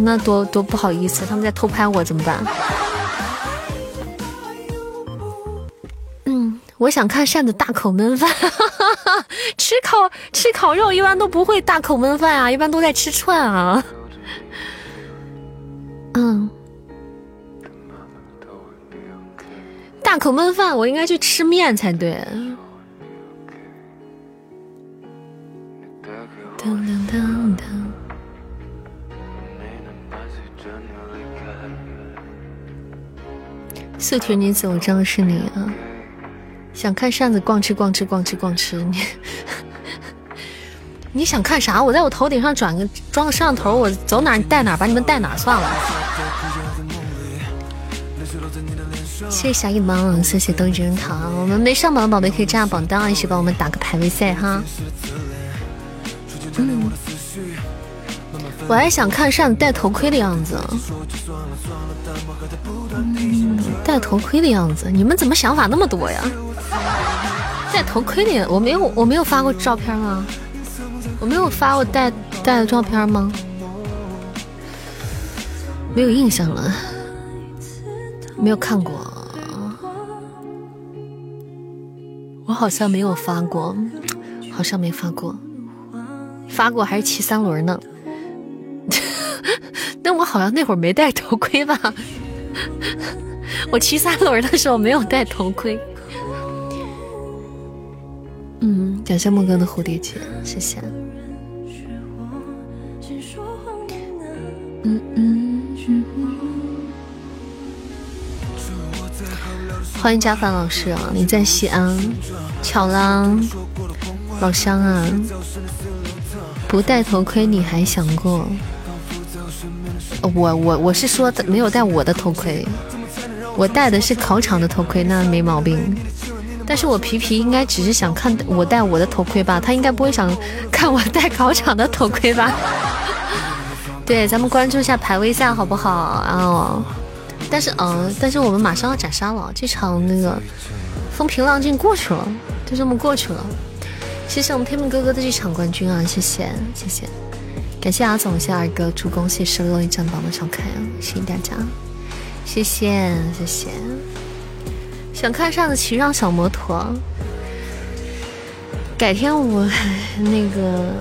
S1: 那多多不好意思，他们在偷拍我怎么办？嗯，我想看扇子大口焖饭，吃烤吃烤肉一般都不会大口焖饭啊，一般都在吃串啊。嗯，大口焖饭，我应该去吃面才对。噔噔噔噔。素裙女子，我知道是你啊！想看扇子逛吃逛吃逛吃逛吃，你 你想看啥？我在我头顶上转个装个摄像头，我走哪你带哪，把你们带哪算了。谢谢小野猫，谢谢东真糖。我们没上榜的宝贝可以占下榜单，一起帮我们打个排位赛哈。嗯，我还想看扇子戴头盔的样子，戴头盔的样子，你们怎么想法那么多呀？戴头盔的，我没有，我没有发过照片吗？我没有发过戴戴的照片吗？没有印象了，没有看过，我好像没有发过，好像没发过。发过还是骑三轮呢？那我好像那会儿没戴头盔吧？我骑三轮的时候没有戴头盔。嗯，感谢梦哥的蝴蝶结，谢谢。嗯嗯嗯。欢迎加凡老师啊！你在西安，巧了，老乡啊。不戴头盔你还想过？我我我是说没有戴我的头盔，我戴的是考场的头盔，那没毛病。但是我皮皮应该只是想看我戴我的头盔吧，他应该不会想看我戴考场的头盔吧？对，咱们关注一下排位赛好不好？啊，但是嗯，但是我们马上要斩杀了，这场那个风平浪静过去了，就这么过去了。谢谢我们天命哥哥的这场冠军啊！谢谢谢谢，感谢阿总，谢谢二哥助攻，谢谢落一战榜的小开啊！谢谢大家，谢谢谢谢。想看上的骑上小摩托，改天我那个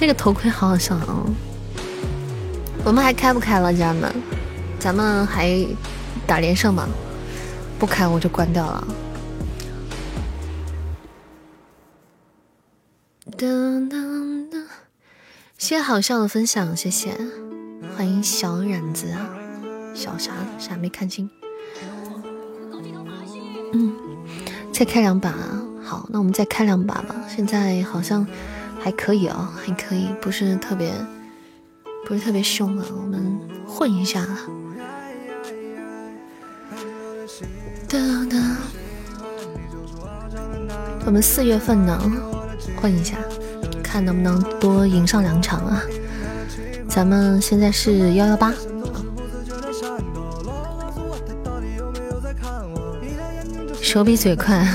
S1: 那个头盔好好笑啊！我们还开不开了，家人们？咱们还打连胜吗？不开我就关掉了。噔噔噔！谢谢好笑的分享，谢谢，欢迎小冉子啊，小啥啥没看清。嗯，再开两把，好，那我们再开两把吧。现在好像还可以啊，还可以，不是特别，不是特别凶啊。我们混一下。哒哒，我们四月份呢，混一下，看能不能多赢上两场啊。咱们现在是幺幺八。手比嘴快，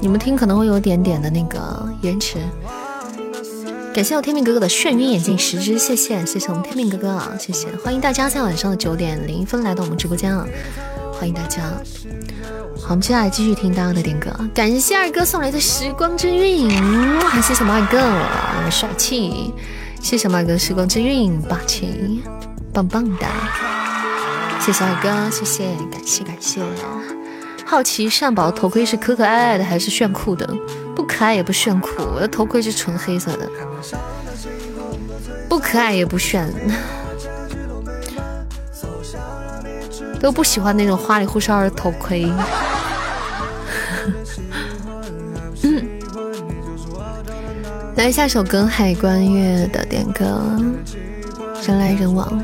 S1: 你们听可能会有点点的那个延迟。感谢我天命哥哥的眩晕眼镜十只，谢谢谢谢我们天命哥哥啊，谢谢！欢迎大家在晚上的九点零一分来到我们直播间啊，欢迎大家。好，我们接下来继续听大家的点歌。感谢二哥送来的时光之韵，哇！谢谢我们二哥，帅气！谢谢我们二哥时光之韵，霸气，棒棒的！谢谢二哥，谢谢，感谢感谢。好奇善宝头盔是可可爱爱的还是炫酷的？不可爱也不炫酷，我的头盔是纯黑色的，不可爱也不炫，都不喜欢那种花里胡哨的头盔。来下首歌，海关月的点歌，人来人往。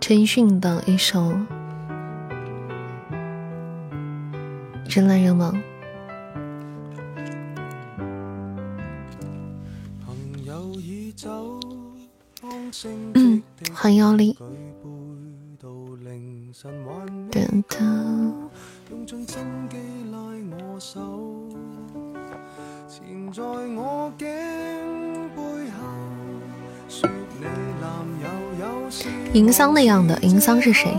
S1: 陈奕迅的一首《人来人往》。嗯，欢迎幺零。等等。银桑那样的银桑是谁？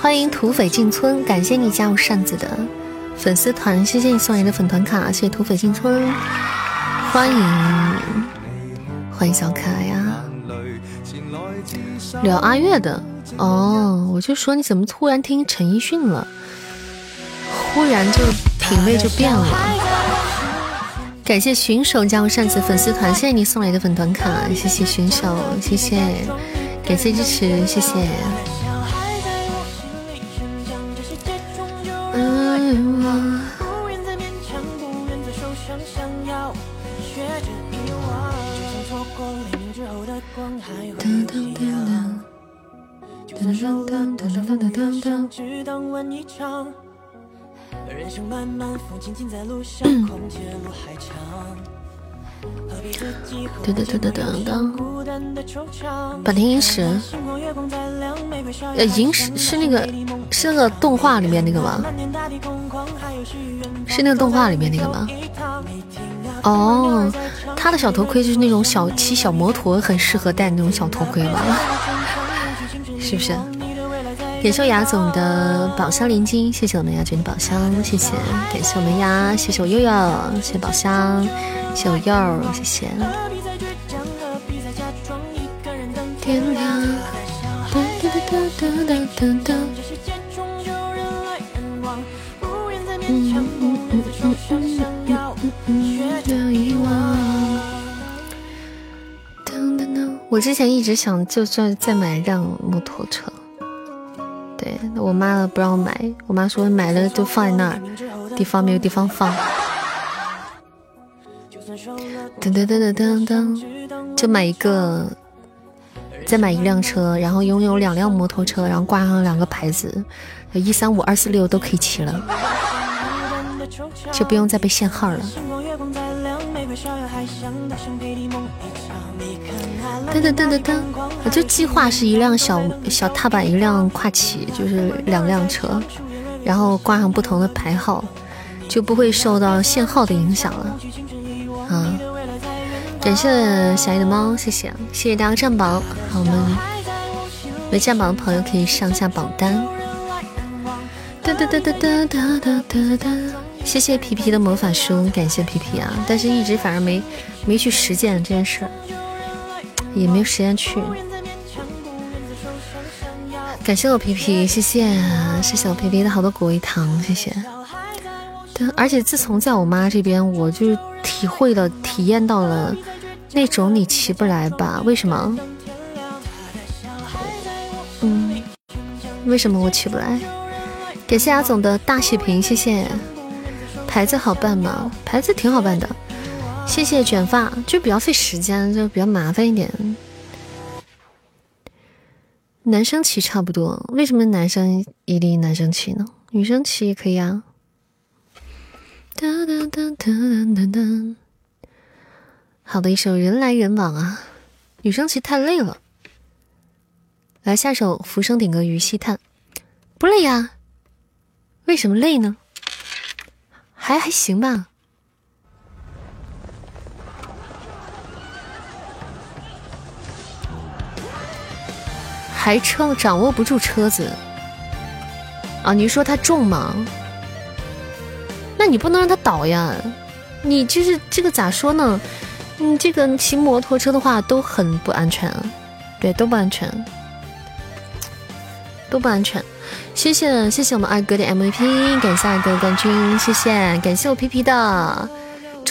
S1: 欢迎土匪进村，感谢你加入扇子的粉丝团，谢谢你送来的粉团卡，谢谢土匪进村，欢迎欢迎小可爱呀！聊阿月的哦，我就说你怎么突然听陈奕迅了，忽然就品味就变了。感谢巡手加入扇子粉丝团，谢谢你送来的粉团卡，谢谢巡手，谢谢。感谢支持，谢谢。噔噔噔噔噔噔噔噔噔。对对对对对对。坂田银石？呃，银石是那个是那个动画里面那个吗？是那个动画里面那个吗？哦，他的小头盔就是那种小骑小摩托很适合戴那种小头盔吧？是不是？感谢雅总的宝箱连金，谢谢我们雅君的宝箱，谢谢，感谢我们呀，谢谢我悠悠，谢谢宝箱。谢我耀，谢谢。我之前一直想，就算再买一辆摩托车，对我妈不让我买，我妈说买了就放在那儿，地方没有地方放。噔噔噔噔噔噔，就买一个，再买一辆车，然后拥有两辆摩托车，然后挂上两个牌子，一三五二四六都可以骑了，就不用再被限号了。噔噔噔噔噔，我就计划是一辆小小踏板，一辆跨骑，就是两辆车，然后挂上不同的牌号，就不会受到限号的影响了。啊，感谢小爱的猫，谢谢，谢谢大家占榜。好，我们没占榜的朋友可以上下榜单。哒哒哒哒哒哒哒哒哒。谢谢皮皮的魔法书，感谢皮皮啊！但是一直反正没没去实践这件事，也没有时间去。感谢我皮皮，谢谢谢谢我皮皮的好多果味糖，谢谢。对而且自从在我妈这边，我就体会了、体验到了那种你起不来吧？为什么？嗯，为什么我起不来？感谢阿总的大血瓶，谢谢。牌子好办吗？牌子挺好办的。谢谢卷发，就比较费时间，就比较麻烦一点。男生骑差不多，为什么男生一定男生骑呢？女生骑也可以啊。哒哒哒哒哒哒。好的一首人来人往啊，女生骑太累了。来下首《浮生点个》，鱼戏叹，不累呀？为什么累呢？还还行吧。还车掌握不住车子啊？你说它重吗？那你不能让它倒呀！你就是这个咋说呢？你这个骑摩托车的话都很不安全，对，都不安全，都不安全。谢谢谢谢我们二哥的 MVP，感谢二哥冠军，谢谢感谢我皮皮的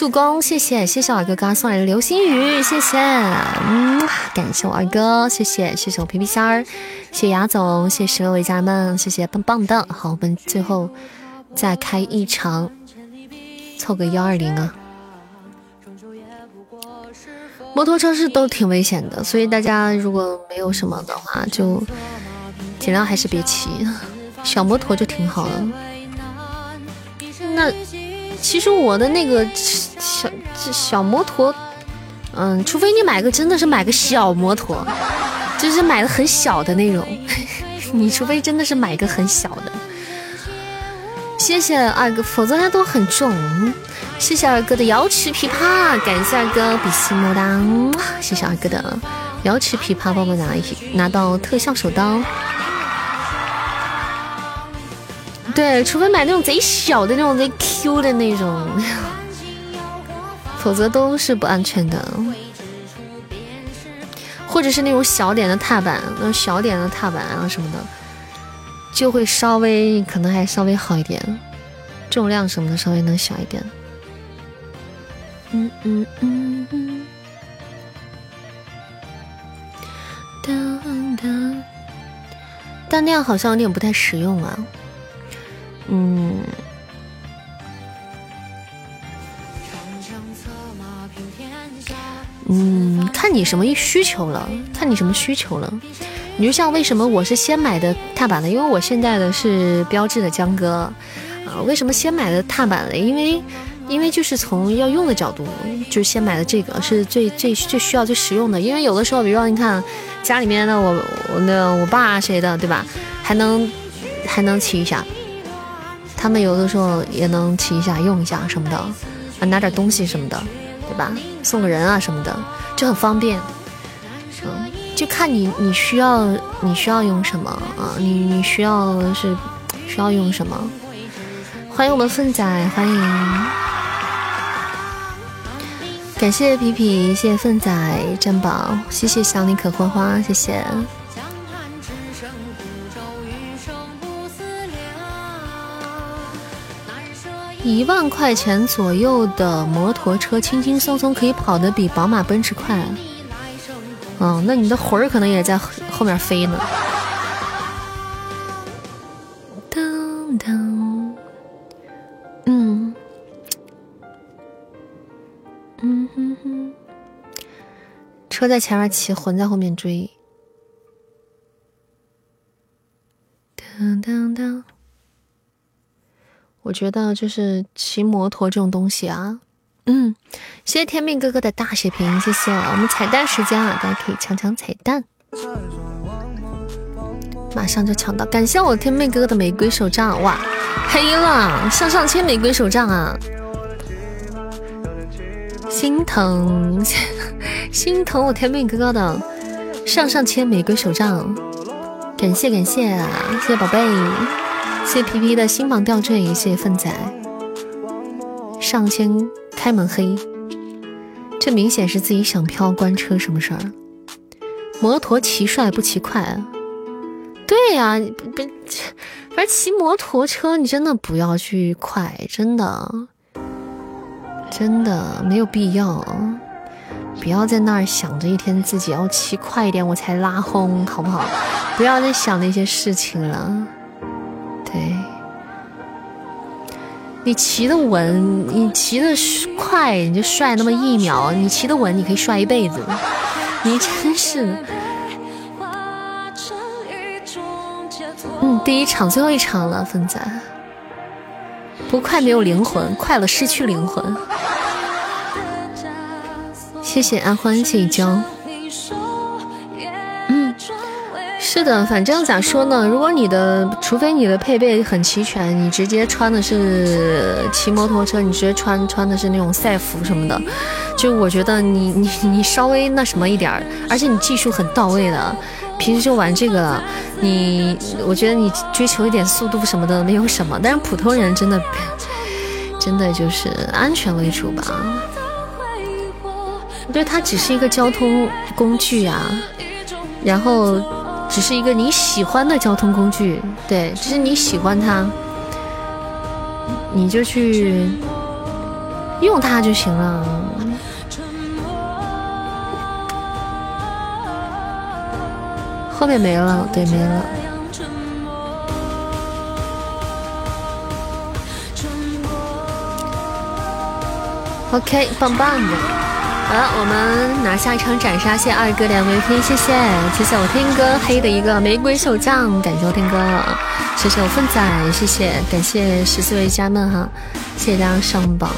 S1: 助攻，谢谢谢谢我二哥刚刚送来的流星雨，谢谢，嗯，感谢我二哥，谢谢谢谢我皮皮仙儿，谢谢雅总，谢谢十六位家人们，谢谢棒棒的，好，我们最后再开一场，凑个幺二零啊。摩托车是都挺危险的，所以大家如果没有什么的话，就尽量还是别骑。小摩托就挺好的。那其实我的那个小这小摩托，嗯，除非你买个真的是买个小摩托，就是买的很小的那种。你除非真的是买个很小的。谢谢二哥，否则它都很重。谢谢二哥的瑶池琵琶，感谢二哥比心么哒，谢谢二哥的瑶池琵琶，帮我拿一拿到特效手刀。对，除非买那种贼小的那种贼 Q 的那种，否则都是不安全的。或者是那种小点的踏板，那种小点的踏板啊什么的，就会稍微可能还稍微好一点，重量什么的稍微能小一点。嗯嗯嗯嗯，但那样好像有点不太实用啊。嗯，嗯，看你什么需求了，看你什么需求了。你就像为什么我是先买的踏板的，因为我现在的是标志的江哥啊。为什么先买的踏板呢？因为。因为就是从要用的角度，就先买的这个是最最最需要最实用的。因为有的时候，比如说你看家里面的我我那我爸谁的，对吧？还能还能骑一下，他们有的时候也能骑一下用一下什么的啊，拿点东西什么的，对吧？送个人啊什么的就很方便。嗯，就看你你需要你需要用什么啊？你你需要是需要用什么？欢迎我们粪仔，欢迎。感谢皮皮，谢谢粪仔珍宝，谢谢小李可花花，谢谢。一万块钱左右的摩托车，轻轻松松可以跑得比宝马、奔驰快。哦，那你的魂儿可能也在后面飞呢。噔噔，嗯。嗯哼哼，车在前面骑，魂在后面追。噔噔噔，我觉得就是骑摩托这种东西啊，嗯，谢谢天命哥哥的大血瓶，谢谢。我们彩蛋时间啊，大家可以抢抢彩蛋，马上就抢到。感谢我天命哥哥的玫瑰手杖，哇，黑了，上上签玫瑰手杖啊。心疼，心疼我天命哥哥的上上签玫瑰手杖，感谢感谢，谢谢宝贝，谢皮皮的星芒吊坠，谢谢粪仔上千开门黑，这明显是自己想飘关车什么事儿？摩托骑帅不骑快？对呀，别，反正骑摩托车你真的不要去快，真的。真的没有必要，不要在那儿想着一天自己要骑快一点我才拉轰，好不好？不要再想那些事情了。你骑的稳，你骑的快，你就帅那么一秒；你骑的稳，你可以帅一辈子。你真是，嗯，第一场最后一场了，粉仔。不快没有灵魂，快了失去灵魂。谢谢阿欢，谢谢娇。是的，反正咋说呢？如果你的，除非你的配备很齐全，你直接穿的是骑摩托车，你直接穿穿的是那种赛服什么的，就我觉得你 你你稍微那什么一点儿，而且你技术很到位的，平时就玩这个了。你，我觉得你追求一点速度什么的没有什么，但是普通人真的，真的就是安全为主吧。对，它只是一个交通工具啊，然后只是一个你喜欢的交通工具，对，只是你喜欢它，你就去用它就行了。后面没了，对，没了。OK，棒棒的。好了，我们拿下一场斩杀，谢谢二哥两 VP，谢谢，谢谢我天哥黑的一个玫瑰手杖，感谢我天哥，谢谢我凤仔，谢谢，感谢十四位家人们哈，谢谢大家上榜。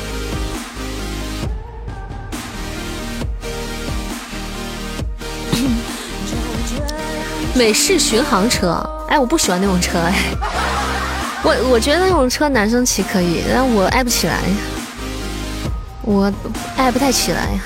S1: 美式巡航车，哎，我不喜欢那种车，哎，我我觉得那种车男生骑可以，但我爱不起来，我爱不太起来。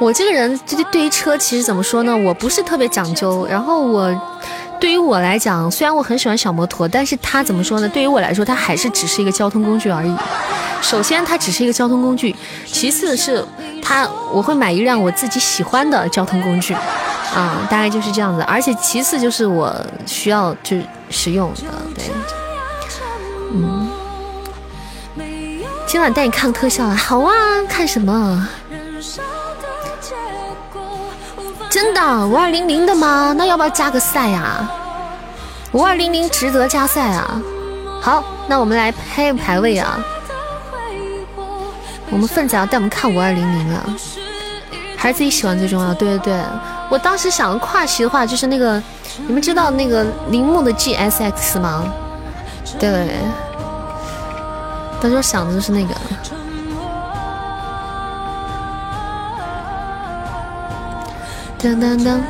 S1: 我这个人对对于车其实怎么说呢？我不是特别讲究，然后我。对于我来讲，虽然我很喜欢小摩托，但是它怎么说呢？对于我来说，它还是只是一个交通工具而已。首先，它只是一个交通工具；其次是它，我会买一辆我自己喜欢的交通工具，啊，大概就是这样子。而且其次就是我需要就实用的，对，嗯。今晚带你看特效啊，好啊，看什么？真的五二零零的吗？那要不要加个赛呀？五二零零值得加赛啊！好，那我们来排排位啊。我们份子要带我们看五二零零啊，还是自己喜欢最重要。对对对，我当时想跨骑的话，就是那个，你们知道那个铃木的 GSX 吗？对，当时想的就是那个。噔噔噔！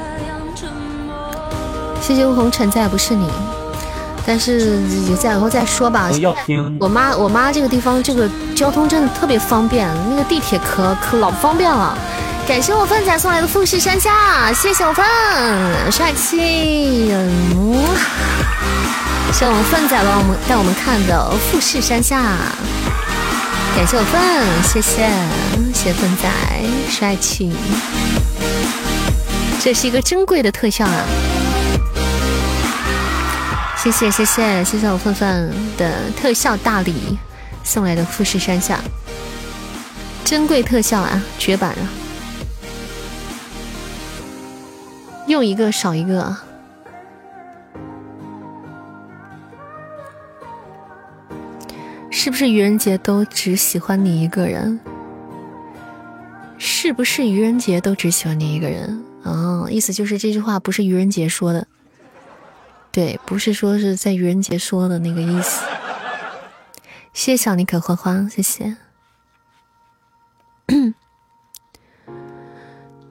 S1: 谢谢红尘，再也不是你。但是也在以后再说吧。要听。我妈，我妈这个地方这个交通真的特别方便，那个地铁可可老方便了。感谢我范仔送来的富士山下，谢谢我范，帅气。嗯，谢我们范仔帮我们带我们看的富士山下。感谢我范，谢谢，谢谢范仔，帅气。这是一个珍贵的特效啊！谢谢谢谢谢谢我范范的特效大礼送来的富士山下，珍贵特效啊，绝版了，用一个少一个，是不是愚人节都只喜欢你一个人？是不是愚人节都只喜欢你一个人？哦，意思就是这句话不是愚人节说的，对，不是说是在愚人节说的那个意思。谢谢小妮可花花，谢谢。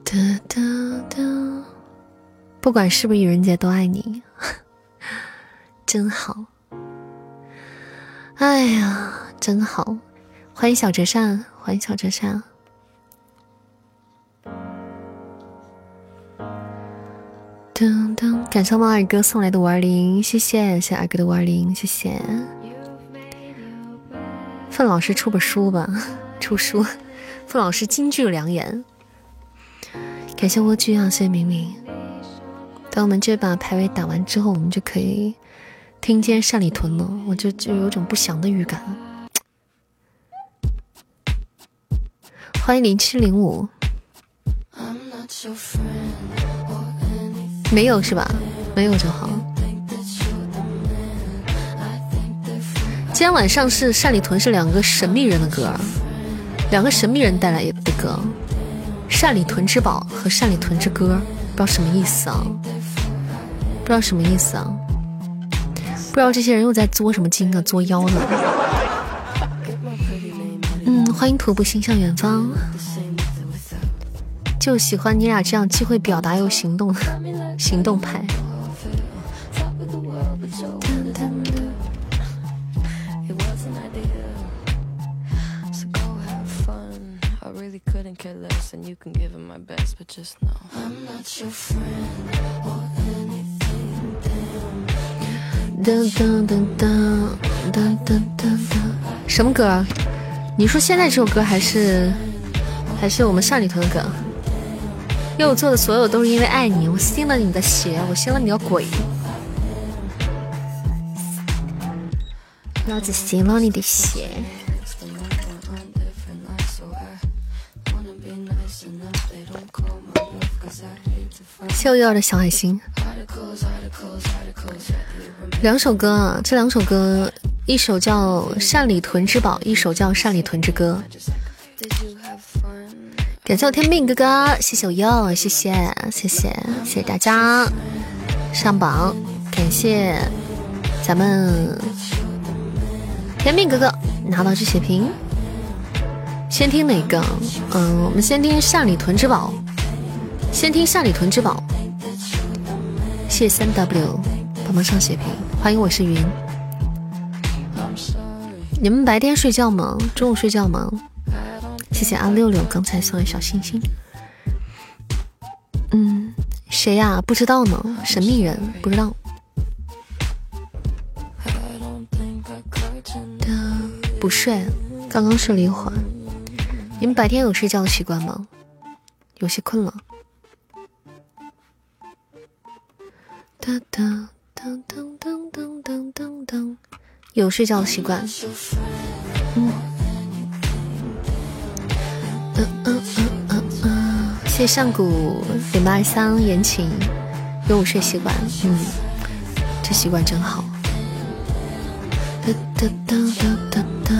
S1: 哒哒哒，不管是不是愚人节都爱你，真好。哎呀，真好，欢迎小折扇，欢迎小折扇。噔噔，感谢我们二哥送来的五二零，谢谢，谢谢二哥的五二零，谢谢。范老师出本书吧，出书。范老师金句良言。感谢蜗居啊，谢谢明明。等我们这把排位打完之后，我们就可以听见单里屯了，我就就有种不祥的预感。欢迎零七零五，没有是吧？没有就好。今天晚上是单里屯是两个神秘人的歌，两个神秘人带来的歌，《单里屯之宝》和《单里屯之歌》，不知道什么意思啊？不知道什么意思啊？不知道这些人又在作什么精啊？作妖呢？嗯，欢迎徒步心向远方，就喜欢你俩这样既会表达又行动，行动派。什么歌？你说现在这首歌还是还是我们上里头的歌？因为我做的所有都是因为爱你，我信了你的邪，我信了你的鬼，老子信了你的邪。谢我幼儿的小海星，两首歌啊，这两首歌，一首叫《单里屯之宝》，一首叫《单里屯之歌》。感谢我天命哥哥，谢谢我柚，谢谢谢谢谢谢大家上榜，感谢咱们天命哥哥拿到这血瓶。先听哪个？嗯，我们先听《单里屯之宝》。先听《下里屯之宝》，谢谢三 W 帮忙上血瓶，欢迎我是云。你们白天睡觉吗？中午睡觉吗？谢谢阿六六刚才送的小星星。嗯，谁呀？不知道呢，神秘人不知道。不睡，刚刚睡了一会儿。你们白天有睡觉的习惯吗？有些困了。哒哒噔噔噔噔噔噔噔，有睡觉的习惯。嗯，谢谢上古零八二三言情，有午睡习惯。嗯，这习惯真好。哒哒哒哒哒哒。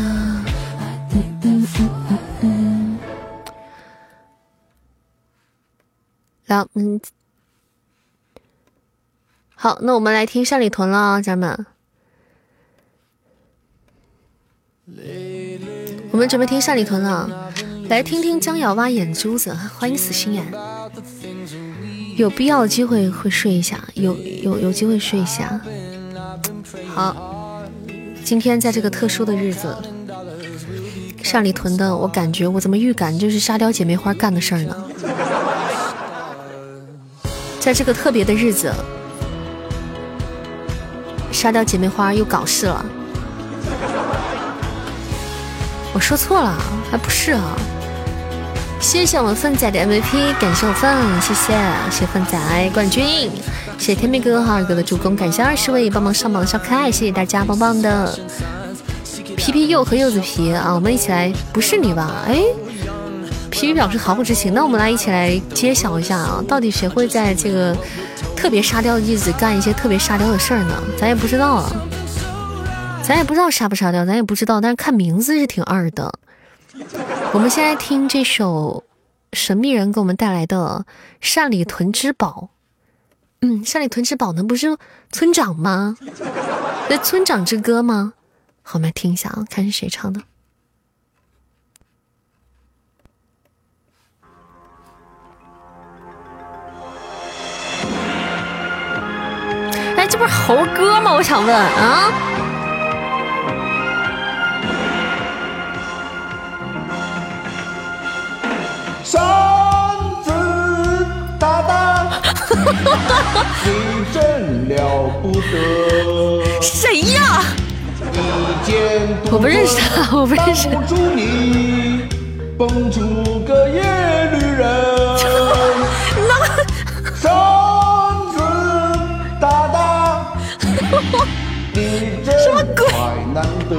S1: 嗯嗯嗯嗯嗯。来，嗯。好，那我们来听单里屯了，家人们。我们准备听单里屯了，来听听江瑶挖眼珠子，欢迎死心眼。有必要的机会会睡一下，有有有机会睡一下。好，今天在这个特殊的日子，上里屯的，我感觉我怎么预感就是沙雕姐妹花干的事儿呢？在这个特别的日子。沙雕姐妹花又搞事了，我说错了，还不是啊！谢谢我们粪仔的 MVP，感谢我粪，谢谢谢谢粪仔冠军，谢谢天命哥哥和二哥的助攻，感谢二十位帮忙上榜的小可爱，谢谢大家，棒棒的！皮皮柚和柚子皮啊，我们一起来，不是你吧？哎，皮皮表示毫不知情，那我们来一起来揭晓一下啊，到底谁会在这个？特别沙雕的日子干一些特别沙雕的事儿呢，咱也不知道啊，咱也不知道沙不沙雕，咱也不知道，但是看名字是挺二的。我们先来听这首神秘人给我们带来的《善里屯之宝》。嗯，《善里屯之宝》呢不是村长吗？那村长之歌吗？好，我们来听一下啊，看是谁唱的。哎这不是猴哥吗？我想问啊！
S2: 山子大大，你真了不得。
S1: 谁呀？我不认识他，我不认识。生 子
S2: 大大，你真快不得。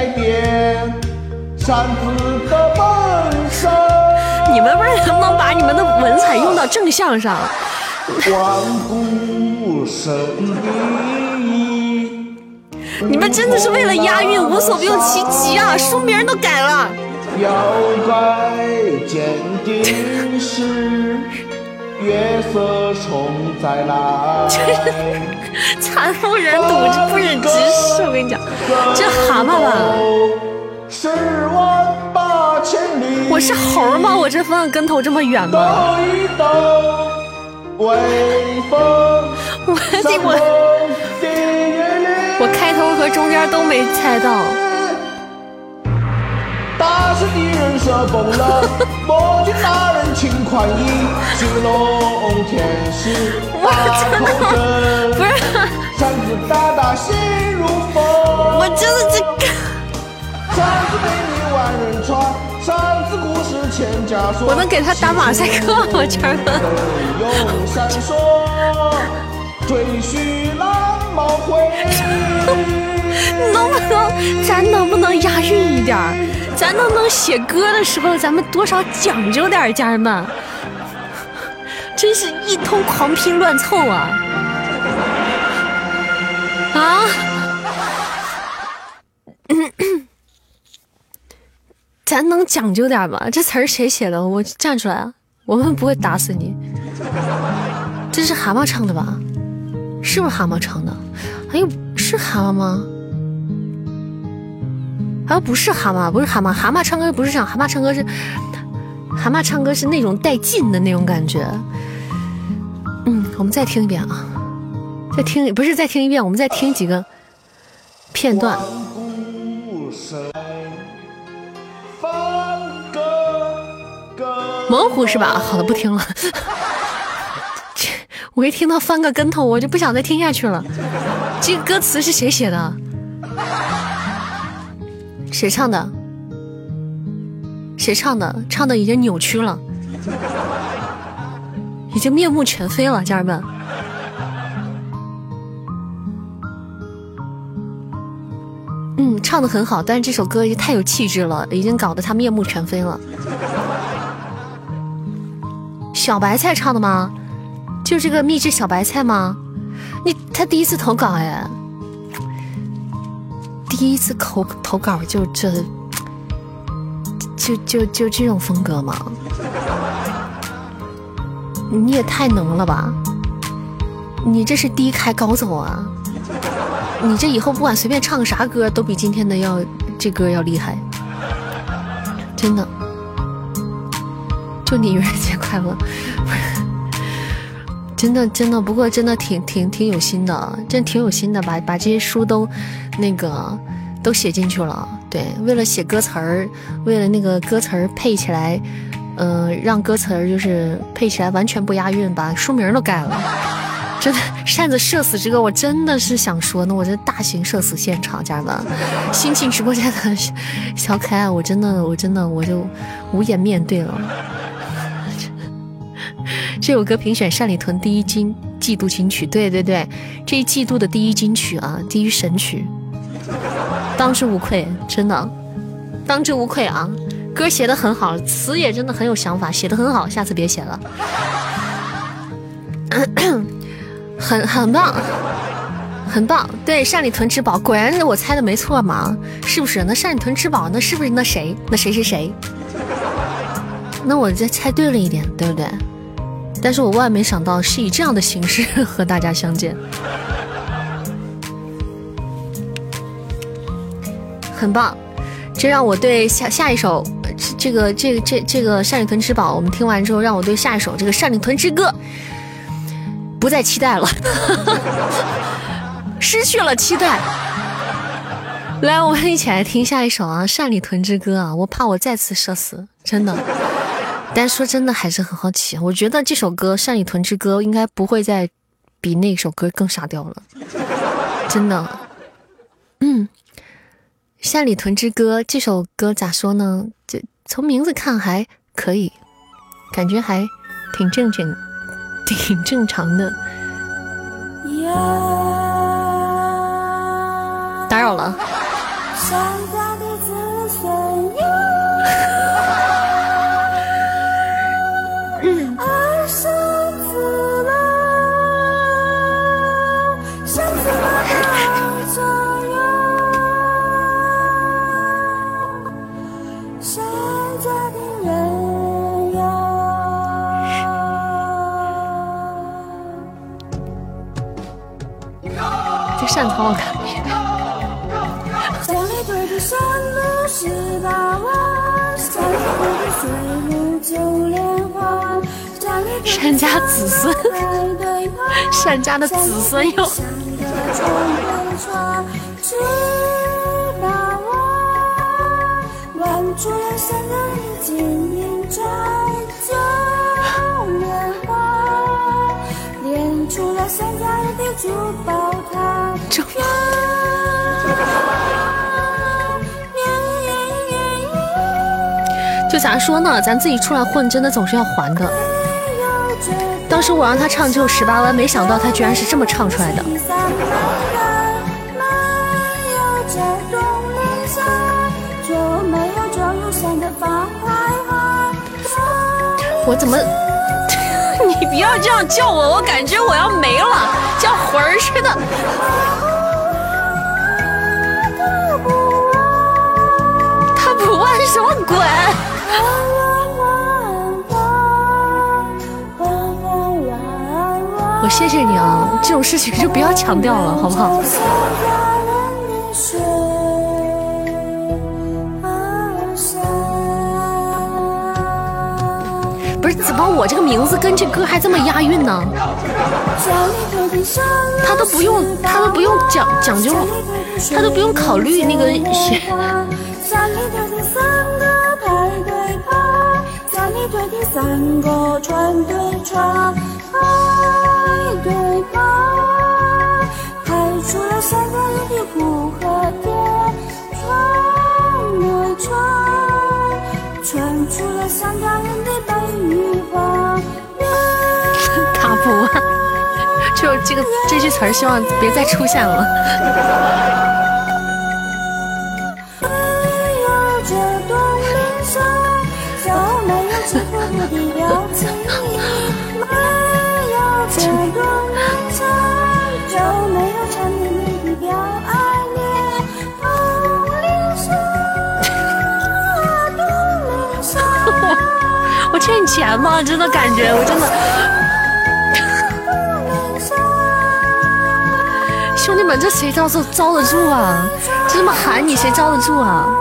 S2: 改变，的本身。
S1: 你们不是能不能把你们的文采用到正向上？
S2: 万古神笔。
S1: 你们真的是为了押韵无所不用其极啊！书名都改了。
S2: 妖怪鉴定时，月色重再来。
S1: 惨不忍睹，这不忍直视。我跟你讲，这蛤蟆吧。
S2: 十万八千里。
S1: 我是猴吗？我这翻个跟头这么远吗？
S2: 抖一抖，微风。
S1: 我我我开头和中间都没猜到。
S2: 大圣的人设崩了，魔君大人请宽衣，金龙天使大口
S1: 针，不是，
S2: 扇子大大心如风，
S1: 我真的这个，
S2: 扇子美丽万人穿，扇子故事千家说，
S1: 我能给他打马赛克吗？这儿
S2: 灯永闪烁，追寻蓝毛灰，
S1: 能不能咱能不能押韵一点儿？咱能不能写歌的时候，咱们多少讲究点，家人们，真是一通狂拼乱凑啊！啊！咱能讲究点吗？这词儿谁写的？我站出来啊！我们不会打死你。这是蛤蟆唱的吧？是不是蛤蟆唱的？哎呦，是蛤蟆吗？啊不是蛤蟆，不是蛤蟆，蛤蟆唱歌不是这样，蛤蟆唱歌是，蛤蟆唱歌是那种带劲的那种感觉。嗯，我们再听一遍啊，再听不是再听一遍，我们再听几个片段。猛虎是吧？好的，不听了。我一听到翻个跟头，我就不想再听下去了。这个歌词是谁写的？谁唱的？谁唱的？唱的已经扭曲了，已经面目全非了，家人们。嗯，唱的很好，但是这首歌也太有气质了，已经搞得他面目全非了。小白菜唱的吗？就这个秘制小白菜吗？你他第一次投稿哎。第一次投投稿就这，就就就这种风格吗？你也太能了吧！你这是低开高走啊！你这以后不管随便唱个啥歌，都比今天的要这歌要厉害，真的。祝你愚人节快乐！真的真的，不过真的挺挺挺有心的，真挺有心的，把把这些书都那个都写进去了。对，为了写歌词儿，为了那个歌词儿配起来，嗯，让歌词儿就是配起来完全不押韵，把书名都改了。真的，扇子社死之歌，我真的是想说呢，我这大型社死现场，家人们，心情直播间的小可爱，我真的，我真的，我就无颜面对了。这首歌评选单里屯第一金季度金曲，对对对，这一季度的第一金曲啊，第一神曲，当之无愧，真的，当之无愧啊！歌写的很好，词也真的很有想法，写的很好，下次别写了，很很棒，很棒。对，单里屯之宝，果然是我猜的没错嘛，是不是？那单里屯之宝，那是不是那谁？那谁是谁？那我这猜对了一点，对不对？但是我万万没想到是以这样的形式 和大家相见，很棒，这让我对下下一首这个这个这这个《单里屯之宝》，我们听完之后，让我对下一首这个《单里屯之歌》不再期待了，失去了期待。来，我们一起来听下一首啊，《单里屯之歌》啊，我怕我再次社死，真的。但说真的，还是很好奇。我觉得这首歌《单里屯之歌》应该不会再比那首歌更沙雕了，真的。嗯，《单里屯之歌》这首歌咋说呢？这从名字看还可以，感觉还挺正经，
S3: 挺正常的。打扰了。扇子好好看。善家子孙，善家的子孙哟。就咋说呢？咱自己出来混，真的总是要还的。当时我让他唱这首《十八弯》，没想到他居然是这么唱出来的。我怎么？不要这样叫我，我感觉我要没了，像魂儿似的。他不弯什么鬼？我谢谢你啊，这种事情就不要强调了，好不好？怎么我这个名字跟这歌还这么押韵呢？他都不用，他都不用讲讲究，他都不用考虑那个学。三个，就这个这句词儿，希望别再出现了。我欠你钱吗？真的感觉，我真的。这谁招受招得住啊？这么喊你，谁招得住啊？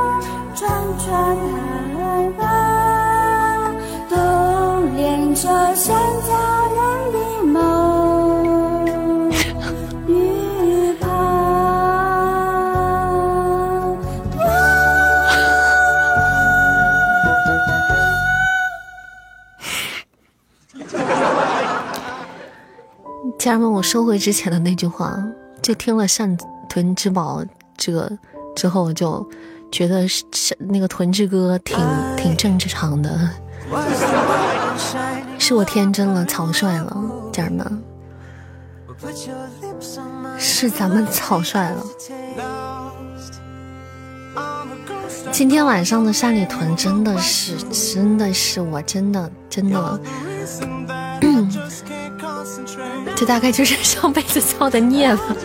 S3: 家人们，我收回之前的那句话，就听了善屯之宝这个之后，就觉得是那个屯之歌挺挺正常的。是我天真了，草率了，家人们，是咱们草率了。今天晚上的山里屯真的是，真的是，我真的真的，这大概就是上辈子造的孽吧。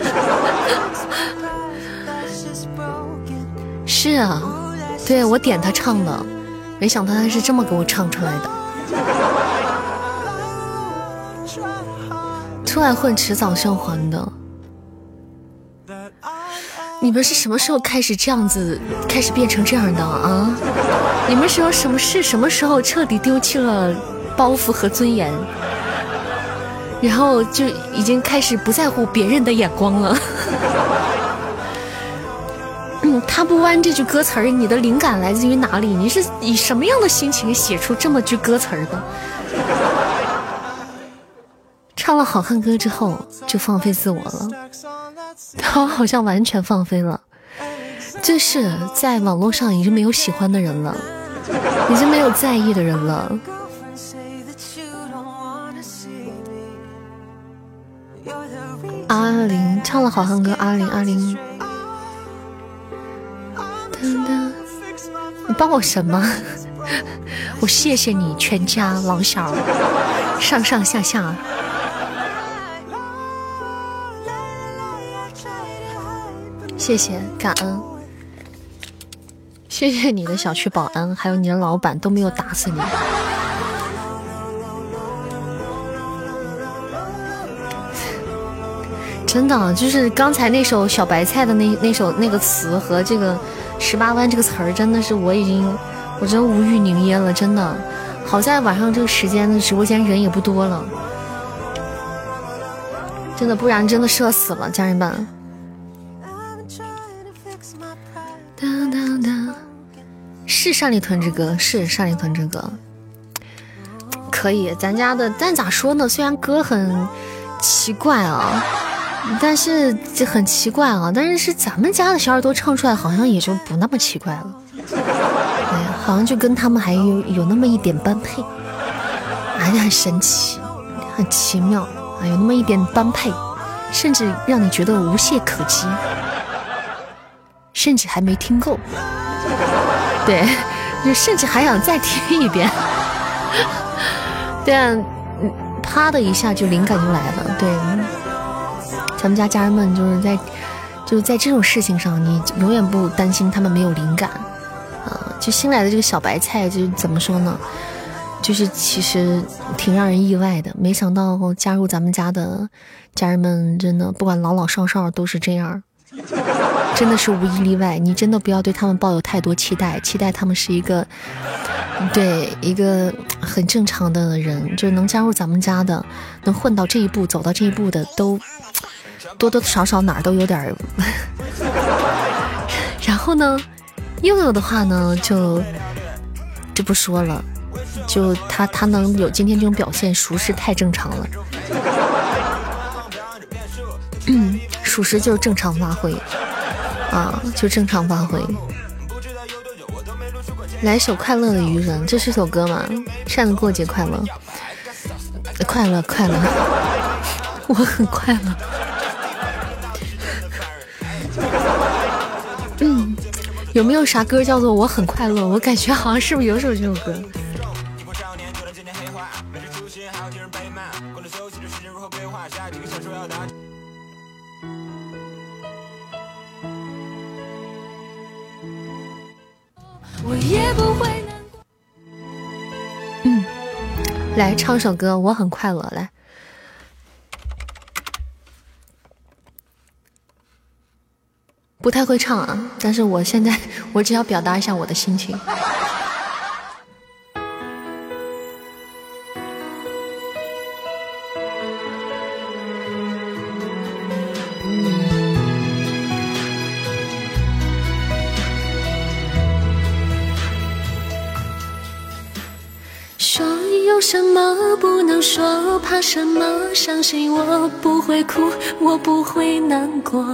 S3: 是啊，对我点他唱的，没想到他是这么给我唱出来的。出来混，迟早是要还的。你们是什么时候开始这样子，开始变成这样的啊？你们是有什么事？什么时候彻底丢弃了包袱和尊严，然后就已经开始不在乎别人的眼光了？嗯，他不弯这句歌词儿，你的灵感来自于哪里？你是以什么样的心情写出这么句歌词儿的？唱了好汉歌之后就放飞自我了，他好像完全放飞了，就是在网络上已经没有喜欢的人了，已经没有在意的人了。
S1: 阿玲唱了好汉歌，阿玲阿玲。你帮我什么？我谢谢你全家老小上上下下。谢谢，感恩，谢谢你的小区保安，还有你的老板都没有打死你。真的，就是刚才那首小白菜的那那首那个词和这个十八弯这个词儿，真的是我已经，我真无语凝噎了，真的。好在晚上这个时间的直播间人也不多了，真的，不然真的社死了，家人们。是上里屯之歌，是上里屯之歌，可以。咱家的，但咋说呢？虽然歌很奇怪啊，但是这很奇怪啊。但是是咱们家的小耳朵唱出来，好像也就不那么奇怪了。哎呀，好像就跟他们还有有那么一点般配，哎呀，很神奇，很奇妙啊，有那么一点般配，甚至让你觉得无懈可击。甚至还没听够，对，就甚至还想再听一遍，对啊，啪的一下就灵感就来了，对，咱们家家人们就是在就是在这种事情上，你永远不担心他们没有灵感啊。就新来的这个小白菜，就怎么说呢？就是其实挺让人意外的，没想到加入咱们家的家人们，真的不管老老少少都是这样。真的是无一例外，你真的不要对他们抱有太多期待，期待他们是一个，对一个很正常的人，就是能加入咱们家的，能混到这一步，走到这一步的，都多多少少哪儿都有点儿。然后呢，又有的话呢，就就不说了，就他他能有今天这种表现，属实太正常了。嗯，属实就是正常发挥。啊，就正常发挥。来首《快乐的愚人》，这是首歌吗？善的过节快乐，快乐快乐，我很快乐。有没有啥歌叫做我很快乐？我感觉好像是不是有首这首歌？我也不会难过。嗯，来唱首歌，我很快乐。来，不太会唱啊，但是我现在 我只要表达一下我的心情。说有什么不能说？怕什么？相信我不会哭，我不会难过。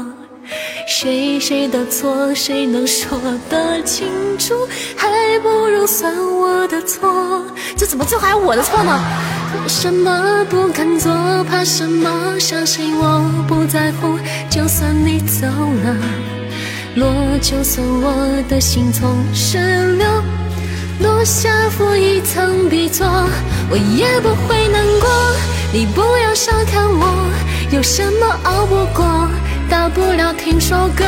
S1: 谁谁的错，谁能说得清楚？还不如算我的错。这怎么最后还我的错呢？什么不敢做？怕什么？相信我不在乎。就算你走了，落，就算我的心从石榴。落下负一层笔作，我也不会难过。你不要小看我，有什么熬不过？大不了听首歌，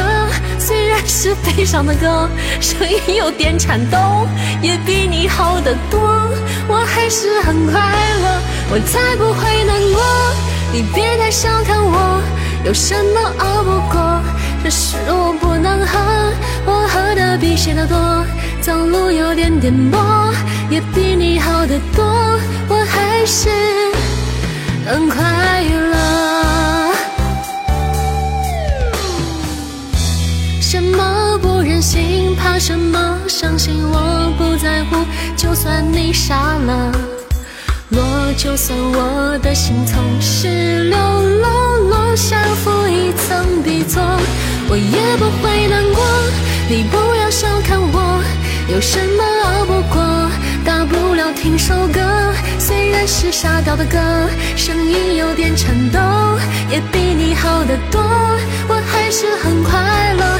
S1: 虽然是悲伤的歌，声音有点颤抖，也比你好得多。我还是很快乐，我才不会难过。你别太小看我，有什么熬不过？这是我不能喝，我喝的比谁都多。走路有点颠簸，也比你好得多，我还是很快乐。什么不忍心，怕什么？相信我不在乎，就算你傻了，落，就算我的心从石榴落，落下负一层底座，我也不会难过。你不要小看我。有什么熬不过？大不了听首歌，虽然是沙雕的歌，声音有点颤抖，也比你好得多。我还是很快乐，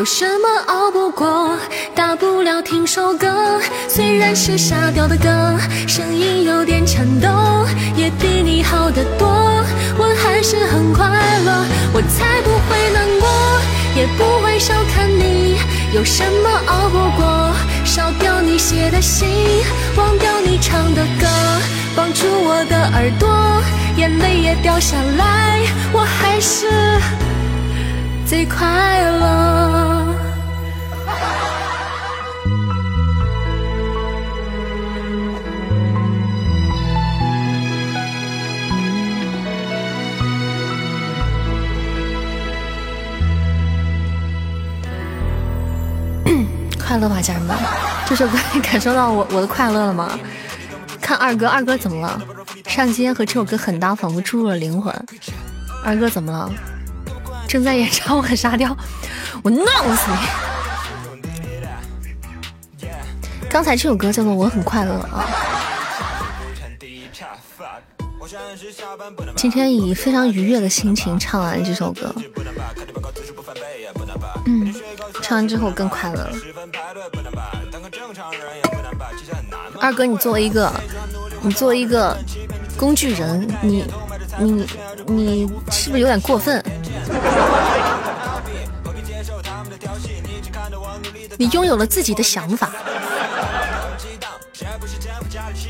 S1: 有什么熬不过？大不了听首歌，虽然是沙雕的歌，声音有点颤抖，也比你好得多。我还是很快乐，我才不会难过，也不会小看你，有什么熬不过？烧掉你写的信，忘掉你唱的歌，绑住我的耳朵，眼泪也掉下来，我还是最快乐。快乐吧，家人们！这首歌你感受到我 我的快乐了吗？看二哥，二哥怎么了？上期和这首歌很搭，仿佛注入了灵魂。二哥怎么了？正在演唱我很沙雕，我弄死你！刚才这首歌叫做《我很快乐》啊。今天以非常愉悦的心情唱完这首歌，嗯，唱完之后更快乐了。二哥，你作为一个，你作为一个工具人，你你你是不是有点过分？你拥有了自己的想法。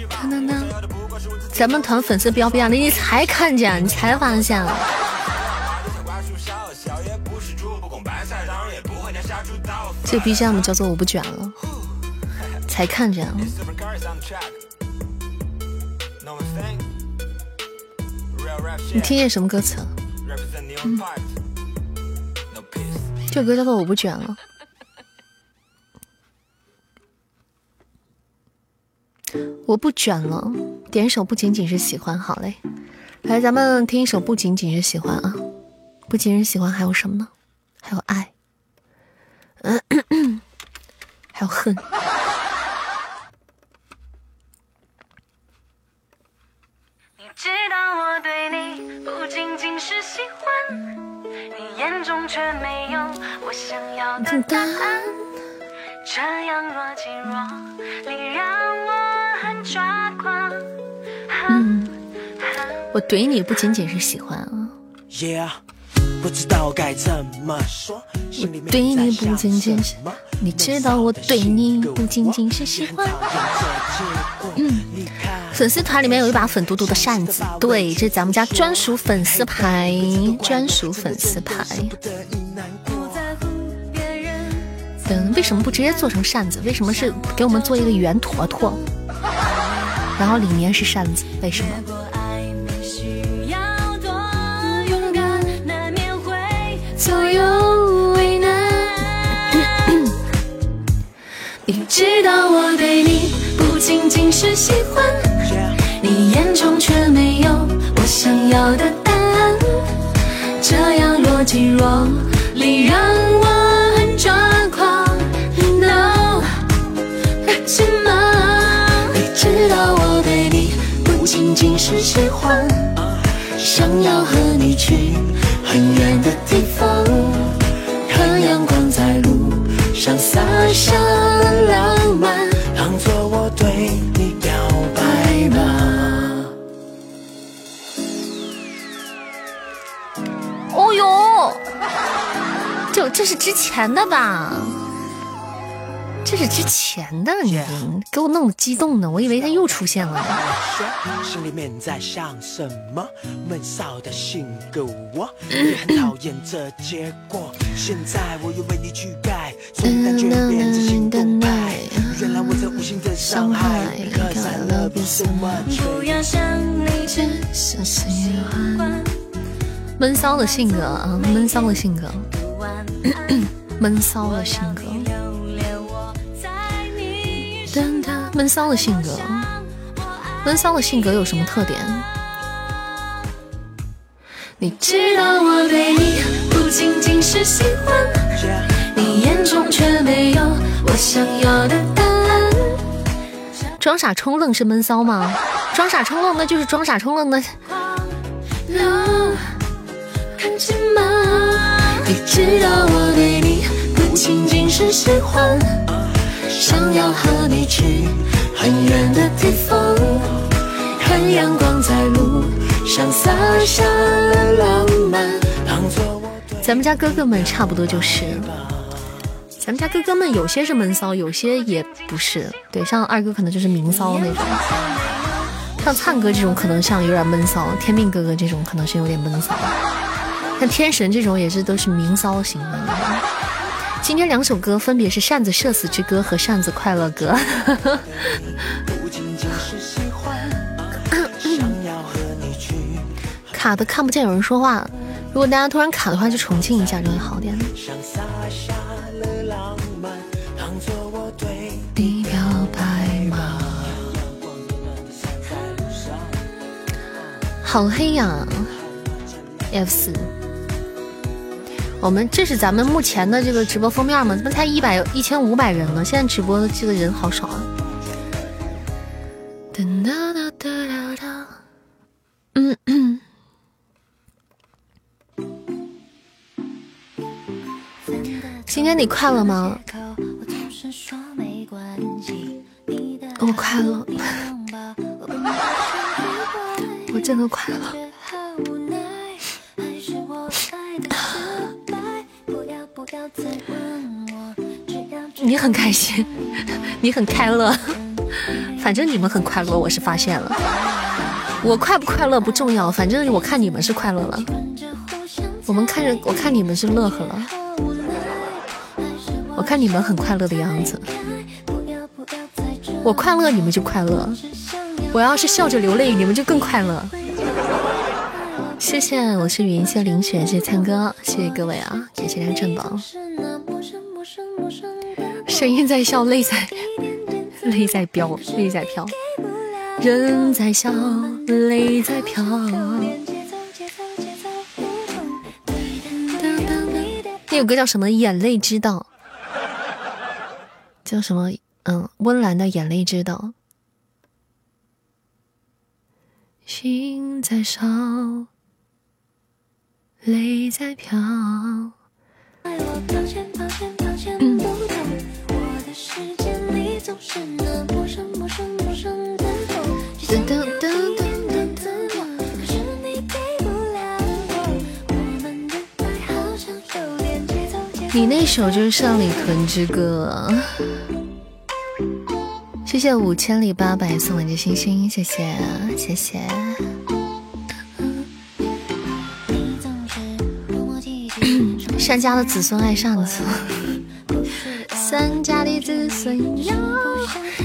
S1: 当当当，咱们团粉丝标标，你才看见，你才发现。这 BGM 叫做我不卷了，才看见。你听见什么歌词？嗯，这歌叫做我不卷了。我不卷了，点一首不仅仅是喜欢，好嘞。来，咱们听一首不仅仅是喜欢啊，不仅是喜欢，还有什么呢？还有爱，嗯，还有恨。知道我对你不仅仅是喜欢，你眼中却没有我想要的答案。这样若即若离，让我很抓狂。嗯，我怼你不仅仅是喜欢啊。Yeah，不知道该怎么说。我对你不仅仅是，你知道我对你不仅仅是喜欢。嗯，粉丝团里面有一把粉嘟嘟的扇子，对，这是咱们家专属粉丝牌，专属粉丝牌。嗯，为什么不直接做成扇子？为什么是给我们做一个圆坨坨，然后里面是扇子？为什么？知道我对你不仅仅是喜欢，你眼中却没有我想要的答案，这样若即若离让我很抓狂。No，什么？你知道我对你不仅仅是喜欢，想要和你去很远的地方，这这是之前的吧？这是之前的，你给我弄得激动的，我以为他又出现了。心里面在想什么？闷骚的性格，我也很讨厌这结果。现在我又为你去改，从感觉变成行动派。原来我在无心的伤害。Because I love you so much。不要想你只是喜欢。闷骚的性格啊，闷骚的性格，闷骚的性格。闷骚的性格，闷骚的性格有什么特点？你知道我对你不仅仅是喜欢，你眼中却没有我想要的答案。装傻充愣是闷骚吗？装傻充愣那就是装傻充愣的。看见吗？你知道我对你不仅仅是喜欢。想要和你去很远的地方，看阳光在路上洒下了浪漫。咱们家哥哥们差不多就是，咱们家哥哥们有些是闷骚，有些也不是。对，像二哥可能就是明骚那种，像灿哥这种可能像有点闷骚，天命哥哥这种可能是有点闷骚，像天神这种也是都是明骚型的。今天两首歌分别是《扇子社死之歌》和《扇子快乐歌》。卡的看不见有人说话，如果大家突然卡的话，就重庆一下就会好点。好黑呀，F 四。我们这是咱们目前的这个直播封面吗？怎么才一百一千五百人呢？现在直播的这个人好少啊！嗯嗯。今天你快乐吗？我快乐，我真的快乐。你很开心，你很快乐，反正你们很快乐，我是发现了。我快不快乐不重要，反正我看你们是快乐了。我们看着，我看你们是乐呵了。我看你们很快乐的样子。我快乐，你们就快乐。我要是笑着流泪，你们就更快乐。谢谢，我是云，谢林雪，谢谢灿哥，谢谢各位啊，感谢大家珍宝。声音在笑，泪在 泪在飙，泪在飘。人在笑，泪在飘。那首歌叫什么？眼泪知道。叫什么？嗯，温岚的眼泪知道。心在烧。泪在飘。你那首就是《上里屯之歌》。谢谢五千里八百送来的星星，谢谢谢谢。山家的子孙爱上子，三家的子孙。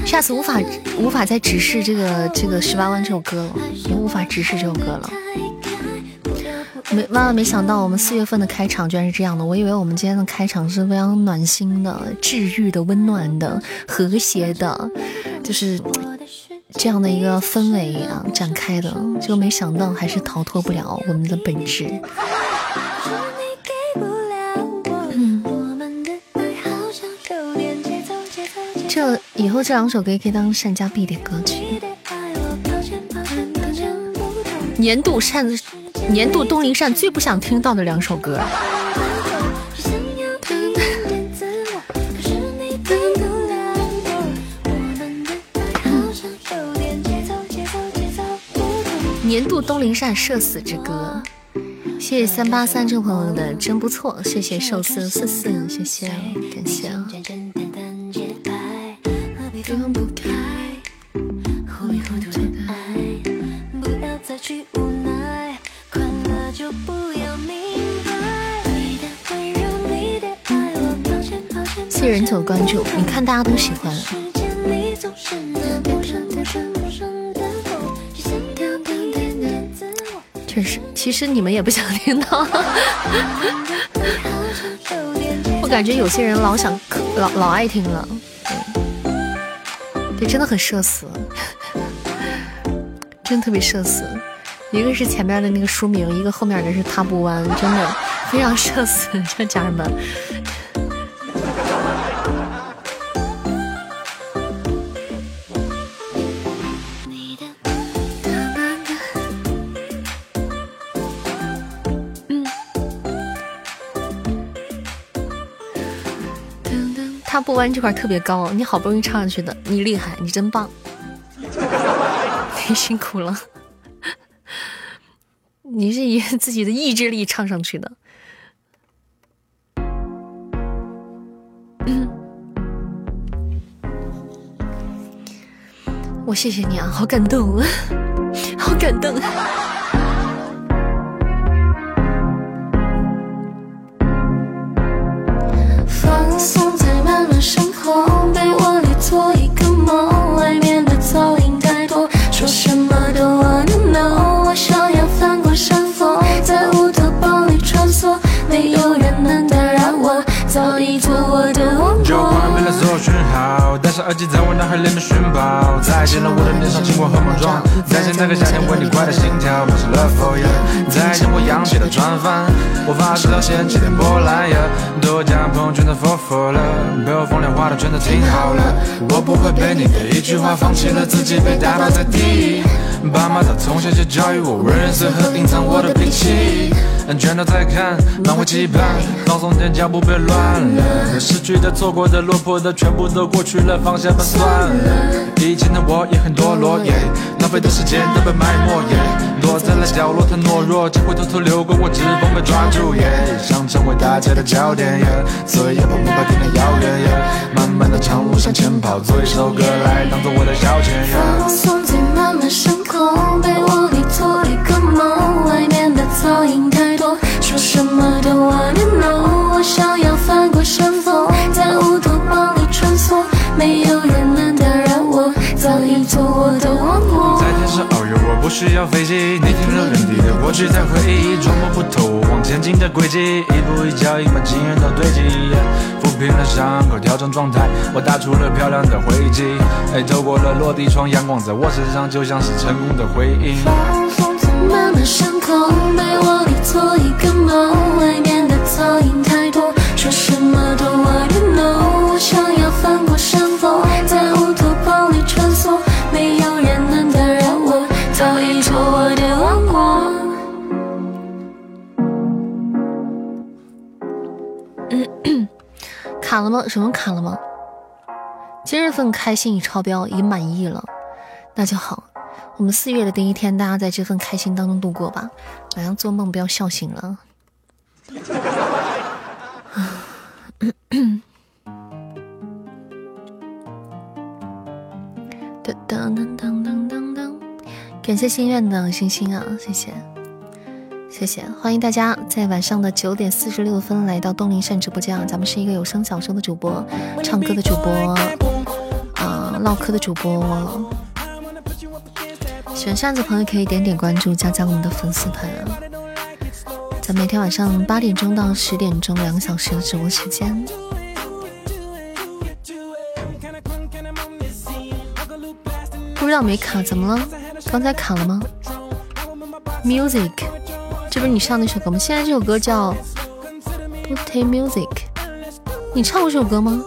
S1: 下次无法无法再直视这个这个十八弯这首歌了，也无法直视这首歌了。没万万没想到，我们四月份的开场居然是这样的。我以为我们今天的开场是非常暖心的、治愈的、温暖的、和谐的，就是这样的一个氛围啊展开的。结果没想到，还是逃脱不了我们的本质。这以后这两首歌可以当善家必点歌曲。年度扇，年度东林扇最不想听到的两首歌。年度东林扇社死之歌，谢谢三八三这位朋友的真不错，谢谢寿司四四，谢谢感谢。人九关注，你看大家都喜欢。确实，其实你们也不想听到。我感觉有些人老想老老爱听了，对，真的很社死，真的特别社死。一个是前面的那个书名，一个后面的是他不弯，真的非常社死，这家人们。不弯这块特别高，你好不容易唱上去的，你厉害，你真棒，你 辛苦了，你是以 自己的意志力唱上去的，我谢谢你啊，好感动，好感动。上耳机，在我脑海里面寻宝，再见了我的年少轻狂和莽撞，再见那个夏天为你快的心跳，满是 love for you。再见我扬起的船帆，我发誓要掀起点波澜，都将朋友圈的 for for 了，被我风凉话的全都听好了，我不会被你的一句话放弃了自己，被打倒在地。爸妈他从小就教育我，认识和隐藏我的脾气。全都在看，满怀期盼，放松点脚步，别乱了。失去的、错过的、落魄的，全部都过去了，放下吧，算了。以前的我也很堕落，耶，浪费的时间都被埋没，躲在了角落太懦弱，机会偷偷流过，我指缝被抓住，想成为大家的焦点，所以要把目标定得遥远，耶，漫漫的长路向前跑，做一首歌来当做我的消遣，放松在漫漫深空，想要翻过山峰，在乌托邦里穿梭，没有人能打扰我，早已做我的王国。在天上遨游，我不需要飞机，你停留原地的过去在回忆，琢磨不透我往前进的轨迹，一步一脚印把经验都堆积，抚平了伤口，调整状态，我打出了漂亮的回击，哎，透过了落地窗，阳光在我身上就像是成功的回应。漫漫深空，被窝里做一个梦，外面的噪音太多，说什么都 wanna know。我想要翻过山峰，在乌托邦里穿梭，没有人能打扰我，早已做我的王国。卡了吗？什么卡了吗？今日份开心已超标，已满意了，那就好。我们四月的第一天，大家在这份开心当中度过吧。晚上做梦不要笑醒了。噔噔噔噔噔噔噔，感谢心愿的星星啊，谢谢，谢谢，欢迎大家在晚上的九点四十六分来到东林善直播间啊。咱们是一个有声小说的主播，唱歌的主播，啊，唠嗑的主播。喜欢扇子的朋友可以点点关注，加加我们的粉丝团啊！在每天晚上八点钟到十点钟两个小时的直播时间。不知道没卡，怎么了？刚才卡了吗？Music，这不是你唱那首歌吗？现在这首歌叫《Booty Music》，你唱过这首歌吗？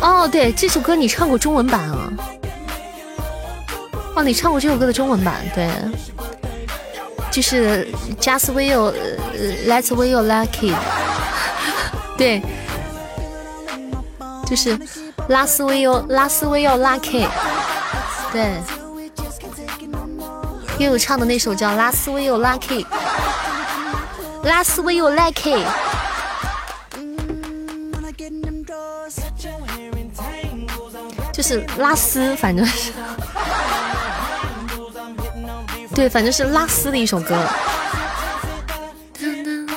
S1: 哦，对，这首歌你唱过中文版啊？哦，你唱过这首歌的中文版，对，就是 Just Will Let's Will Lucky，对，就是拉斯维奥拉斯维奥 Lucky，对，因为我唱的那首叫拉斯维奥 Lucky，拉斯维奥 Lucky。就是拉丝，反正是，对，反正是拉丝的一首歌。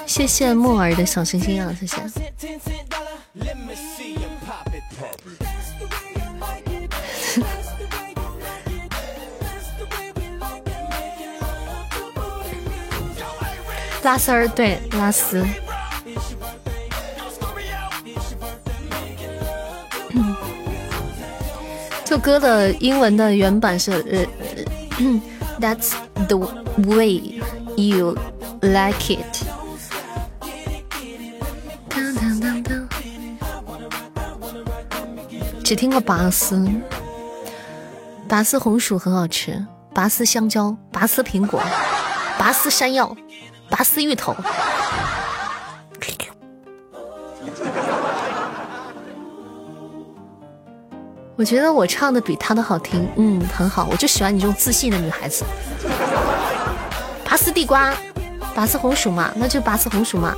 S1: 谢谢木耳的小星星啊，谢谢。拉丝儿，对，拉丝。这歌的英文的原版是呃，That's the way you like it。只听过拔丝，拔丝红薯很好吃，拔丝香蕉，拔丝苹果，拔丝山药，拔丝芋头。我觉得我唱的比他的好听，嗯，很好，我就喜欢你这种自信的女孩子。拔丝地瓜，拔丝红薯嘛，那就拔丝红薯嘛。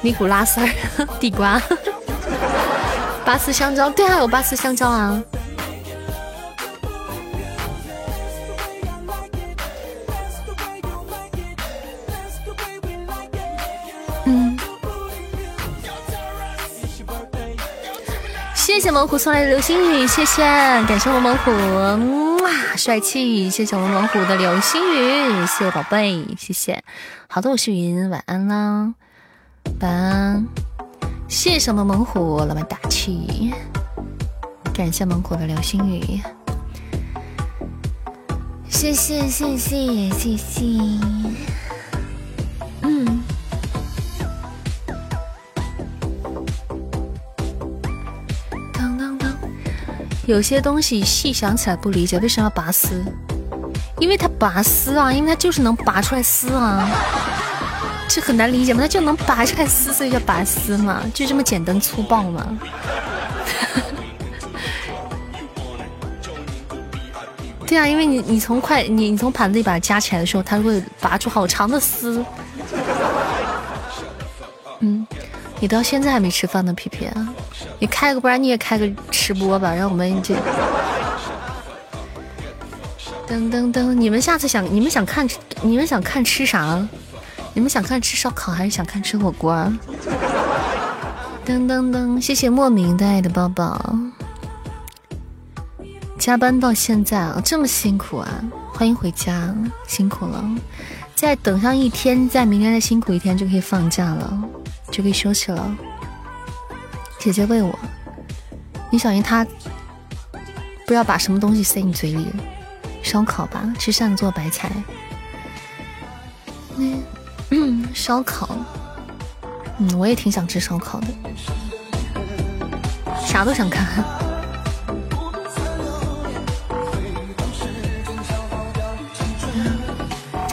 S1: 尼古拉斯 地瓜。拔丝香蕉，对啊，有拔丝香蕉啊。谢谢猛虎送来的流星雨，谢谢，感谢我猛虎，哇，帅气，谢谢我们猛虎的流星雨，谢谢宝贝，谢谢，好的，我是云，晚安啦，晚安。谢谢我们猛虎老板打气，感谢猛虎的流星雨，谢谢谢谢谢谢，有些东西细想起来不理解，为什么要拔丝？因为它拔丝啊，因为它就是能拔出来丝啊。这很难理解吗？它就能拔出来丝，所以叫拔丝嘛，就这么简单粗暴吗？对啊，因为你你从筷你你从盘子里把它夹起来的时候，它会拔出好长的丝。嗯，你到现在还没吃饭呢，皮皮啊，你开个，不然你也开个吃播吧，让我们这。噔噔噔，你们下次想你们想看你们想看吃啥？你们想看吃烧烤还是想看吃火锅？噔噔噔，谢谢莫名的爱的抱抱。加班到现在啊，这么辛苦啊！欢迎回家，辛苦了。再等上一天，再明天再辛苦一天就可以放假了，就可以休息了。姐姐喂我，你小心他不知道把什么东西塞你嘴里。烧烤吧，吃扇做白菜。嗯，烧烤，嗯，我也挺想吃烧烤的，啥都想看。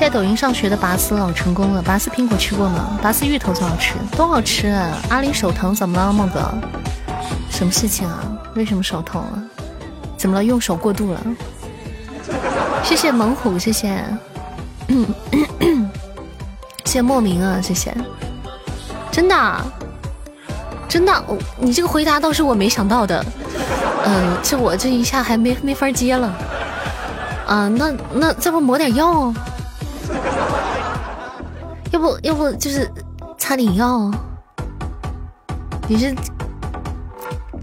S1: 在抖音上学的拔丝，老成功了。拔丝苹果吃过吗？拔丝芋头最好吃，多好吃。阿林手疼怎么了，梦哥？什么事情啊？为什么手疼啊？怎么了？用手过度了？谢谢猛虎，谢谢。谢莫名啊，谢谢，真的，真的，你这个回答倒是我没想到的，嗯，这我这一下还没没法接了，啊，那那再不抹点药，要不要不就是擦点药，你是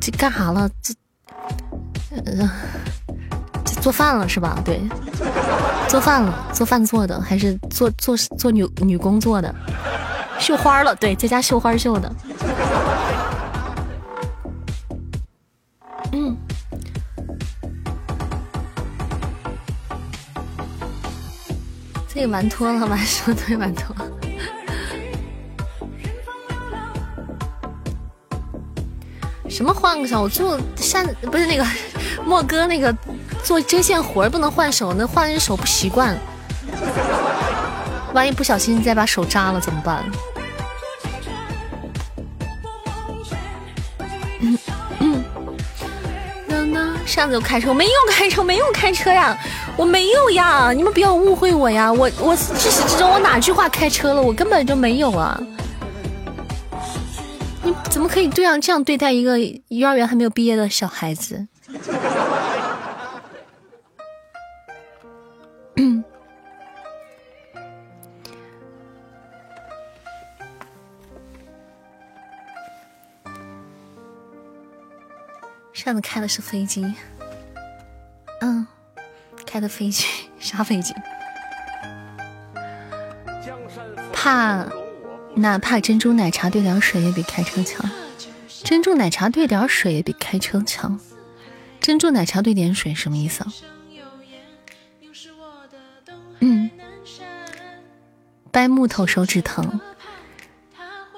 S1: 这干啥了？这，呃。做饭了是吧？对，做饭了，做饭做的还是做做做女女工做的，绣花了，对，在家绣花绣的。嗯，这个完脱了，完说对完脱。什么换个手？我做扇不是那个 莫哥那个。做针线活儿不能换手，那换人手不习惯，万一不小心再把手扎了怎么办？嗯嗯，那那上次有开车，没有开车，没有开车呀，我没有呀，你们不要误会我呀，我我自始至终我哪句话开车了，我根本就没有啊！我们可以这样这样对待一个幼儿园还没有毕业的小孩子？上次开的是飞机。嗯开的飞机 啥飞机？怕哪怕珍珠奶茶兑点水也比开车强。珍珠奶茶兑点水也比开车强。珍珠奶茶兑点水什么意思？嗯，掰木头手指疼，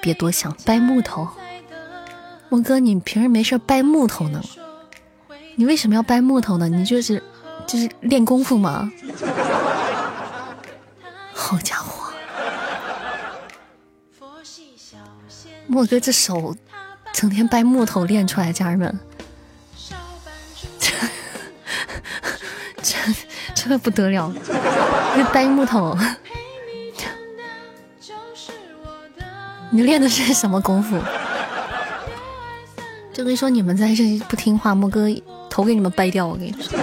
S1: 别多想，掰木头。莫哥，你平时没事掰木头呢？你为什么要掰木头呢？你就是就是练功夫吗？好家伙，莫哥这手整天掰木头练出来，家人们，这这 这不得了，这掰木头，你练的是什么功夫？就跟你说，你们在这不听话，莫哥头给你们掰掉。我跟你说，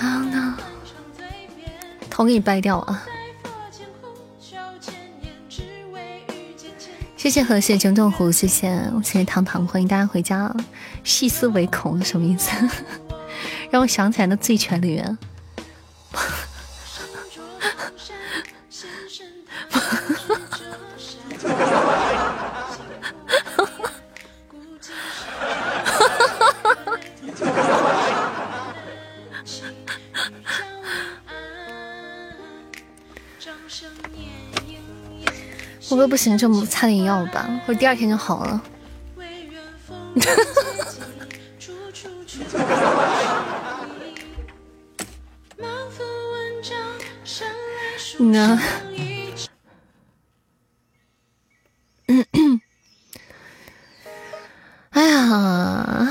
S1: 头给你掰掉啊！谢谢和谐九九湖，谢谢谢谢糖糖，欢迎大家回家。细思惟恐什么意思？让我想起来那《醉拳》里面。我哥不行，就擦点药吧，或者第二天就好了。你呢？哎呀，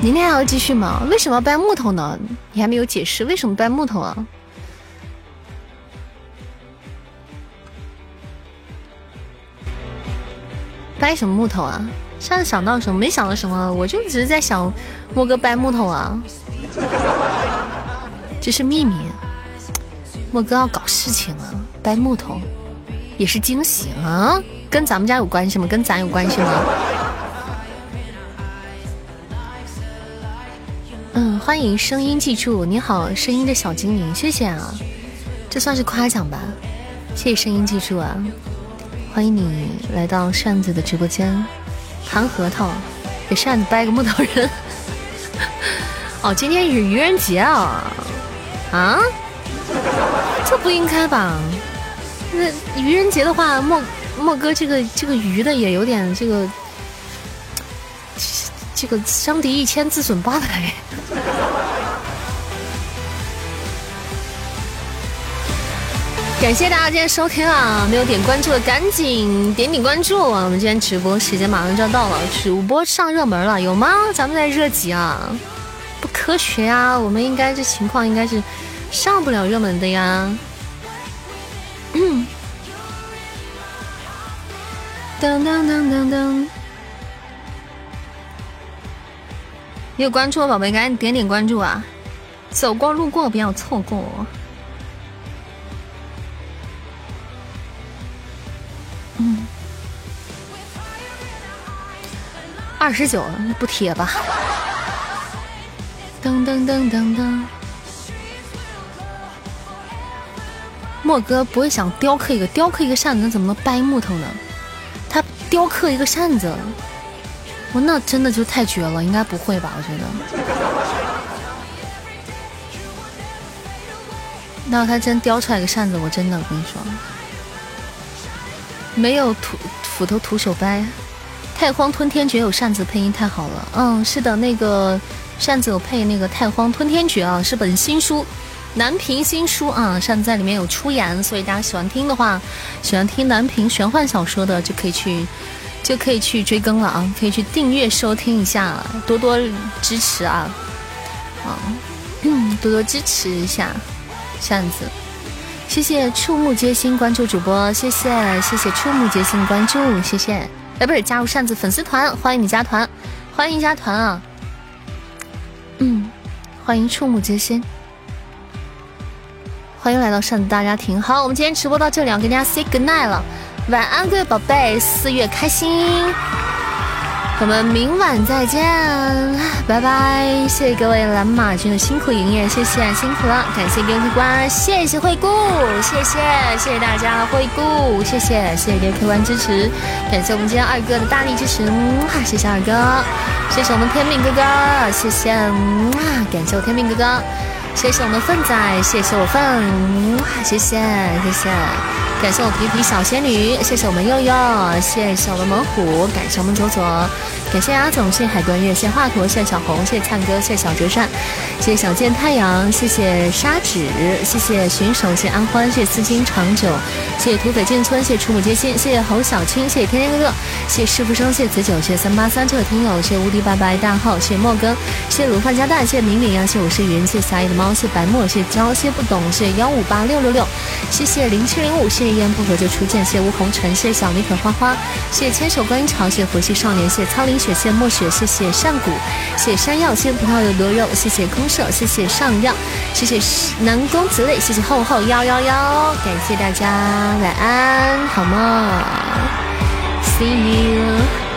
S1: 明天还要继续吗？为什么要掰木头呢？你还没有解释为什么搬木头啊？掰什么木头啊？上次想到什么？没想到什么，我就只是在想莫哥掰木头啊。这是秘密，莫哥要搞事情啊，掰木头也是惊喜啊，跟咱们家有关系吗？跟咱有关系吗？嗯，欢迎声音记住，你好，声音的小精灵，谢谢啊，这算是夸奖吧，谢谢声音记住啊。欢迎你来到扇子的直播间，弹核桃，给扇子掰个木头人。哦，今天是愚人节啊！啊？这不应该吧？那愚人节的话，莫莫哥这个这个愚的也有点这个，这个伤敌一千自损八百。感谢大家今天收听啊！没有点关注的赶紧点点关注啊！我们今天直播时间马上就要到了，主播上热门了，有吗？咱们在热级啊！不科学呀！我们应该这情况应该是上不了热门的呀。嗯。噔噔噔噔噔。有关注的宝贝赶紧点点关注啊！走过路过不要错过。二十九不贴吧？噔噔噔噔噔，莫哥不会想雕刻一个雕刻一个扇子，怎么能掰木头呢？他雕刻一个扇子，我那真的就太绝了，应该不会吧？我觉得，那他真雕出来个扇子，我真的我跟你说。没有徒斧头徒手掰，太荒吞天诀有扇子配音太好了。嗯，是的，那个扇子有配那个太荒吞天诀啊，是本新书，南平新书啊，扇子在里面有出演，所以大家喜欢听的话，喜欢听南平玄幻小说的就可以去，就可以去追更了啊，可以去订阅收听一下，多多支持啊，啊，多多支持一下扇子。谢谢触目皆心关注主播，谢谢谢谢触目皆心关注，谢谢哎，不是加入扇子粉丝团，欢迎你加团，欢迎加团啊！嗯，欢迎触目皆心，欢迎来到扇子大家庭。好，我们今天直播到这里，要跟大家 say good night 了，晚安，各位宝贝，四月开心。我们明晚再见，拜拜！谢谢各位蓝马军的辛苦营业，谢谢辛苦了，感谢 QQ 官，谢谢惠顾，谢谢谢谢大家的惠顾，谢谢谢谢 QQ 官支持，感谢我们今天二哥的大力支持，谢谢二哥，谢谢我们天命哥哥，谢谢，感谢我天命哥哥，谢谢我们凤仔，谢谢我凤，谢谢谢谢。感谢我皮皮小仙女，谢谢我们佑佑，谢谢我们猛虎，感谢我们左左，感谢阿总，谢谢海关月，谢谢华佗，谢谢小红，谢谢灿哥，谢谢小折扇，谢谢小见太阳，谢谢砂纸，谢谢巡守，谢谢安欢，谢谢丝巾长久，谢谢土匪进村，谢谢触目皆心，谢谢侯小青，谢谢天天哥哥，谢谢师傅生，谢谢子九，谢谢三八三这位听友，谢谢无敌拜拜大号，谢谢莫根，谢谢卤饭加蛋，谢谢明明啊，谢谢我是云，谢谢狭义的猫，谢谢白沫，谢谢娇，谢谢不懂，谢谢幺五八六六六，谢谢零七零五，谢一言不合就出剑，谢吴红尘，谢小妮可花。花，谢千手观音潮，谢佛系少年，谢苍林雪，谢墨雪，谢谢上古，谢谢山药，谢谢葡萄有多肉，谢谢空舍，谢谢上药，谢谢南宫子磊，谢谢厚厚幺幺幺，感谢大家，晚安，好梦，See you。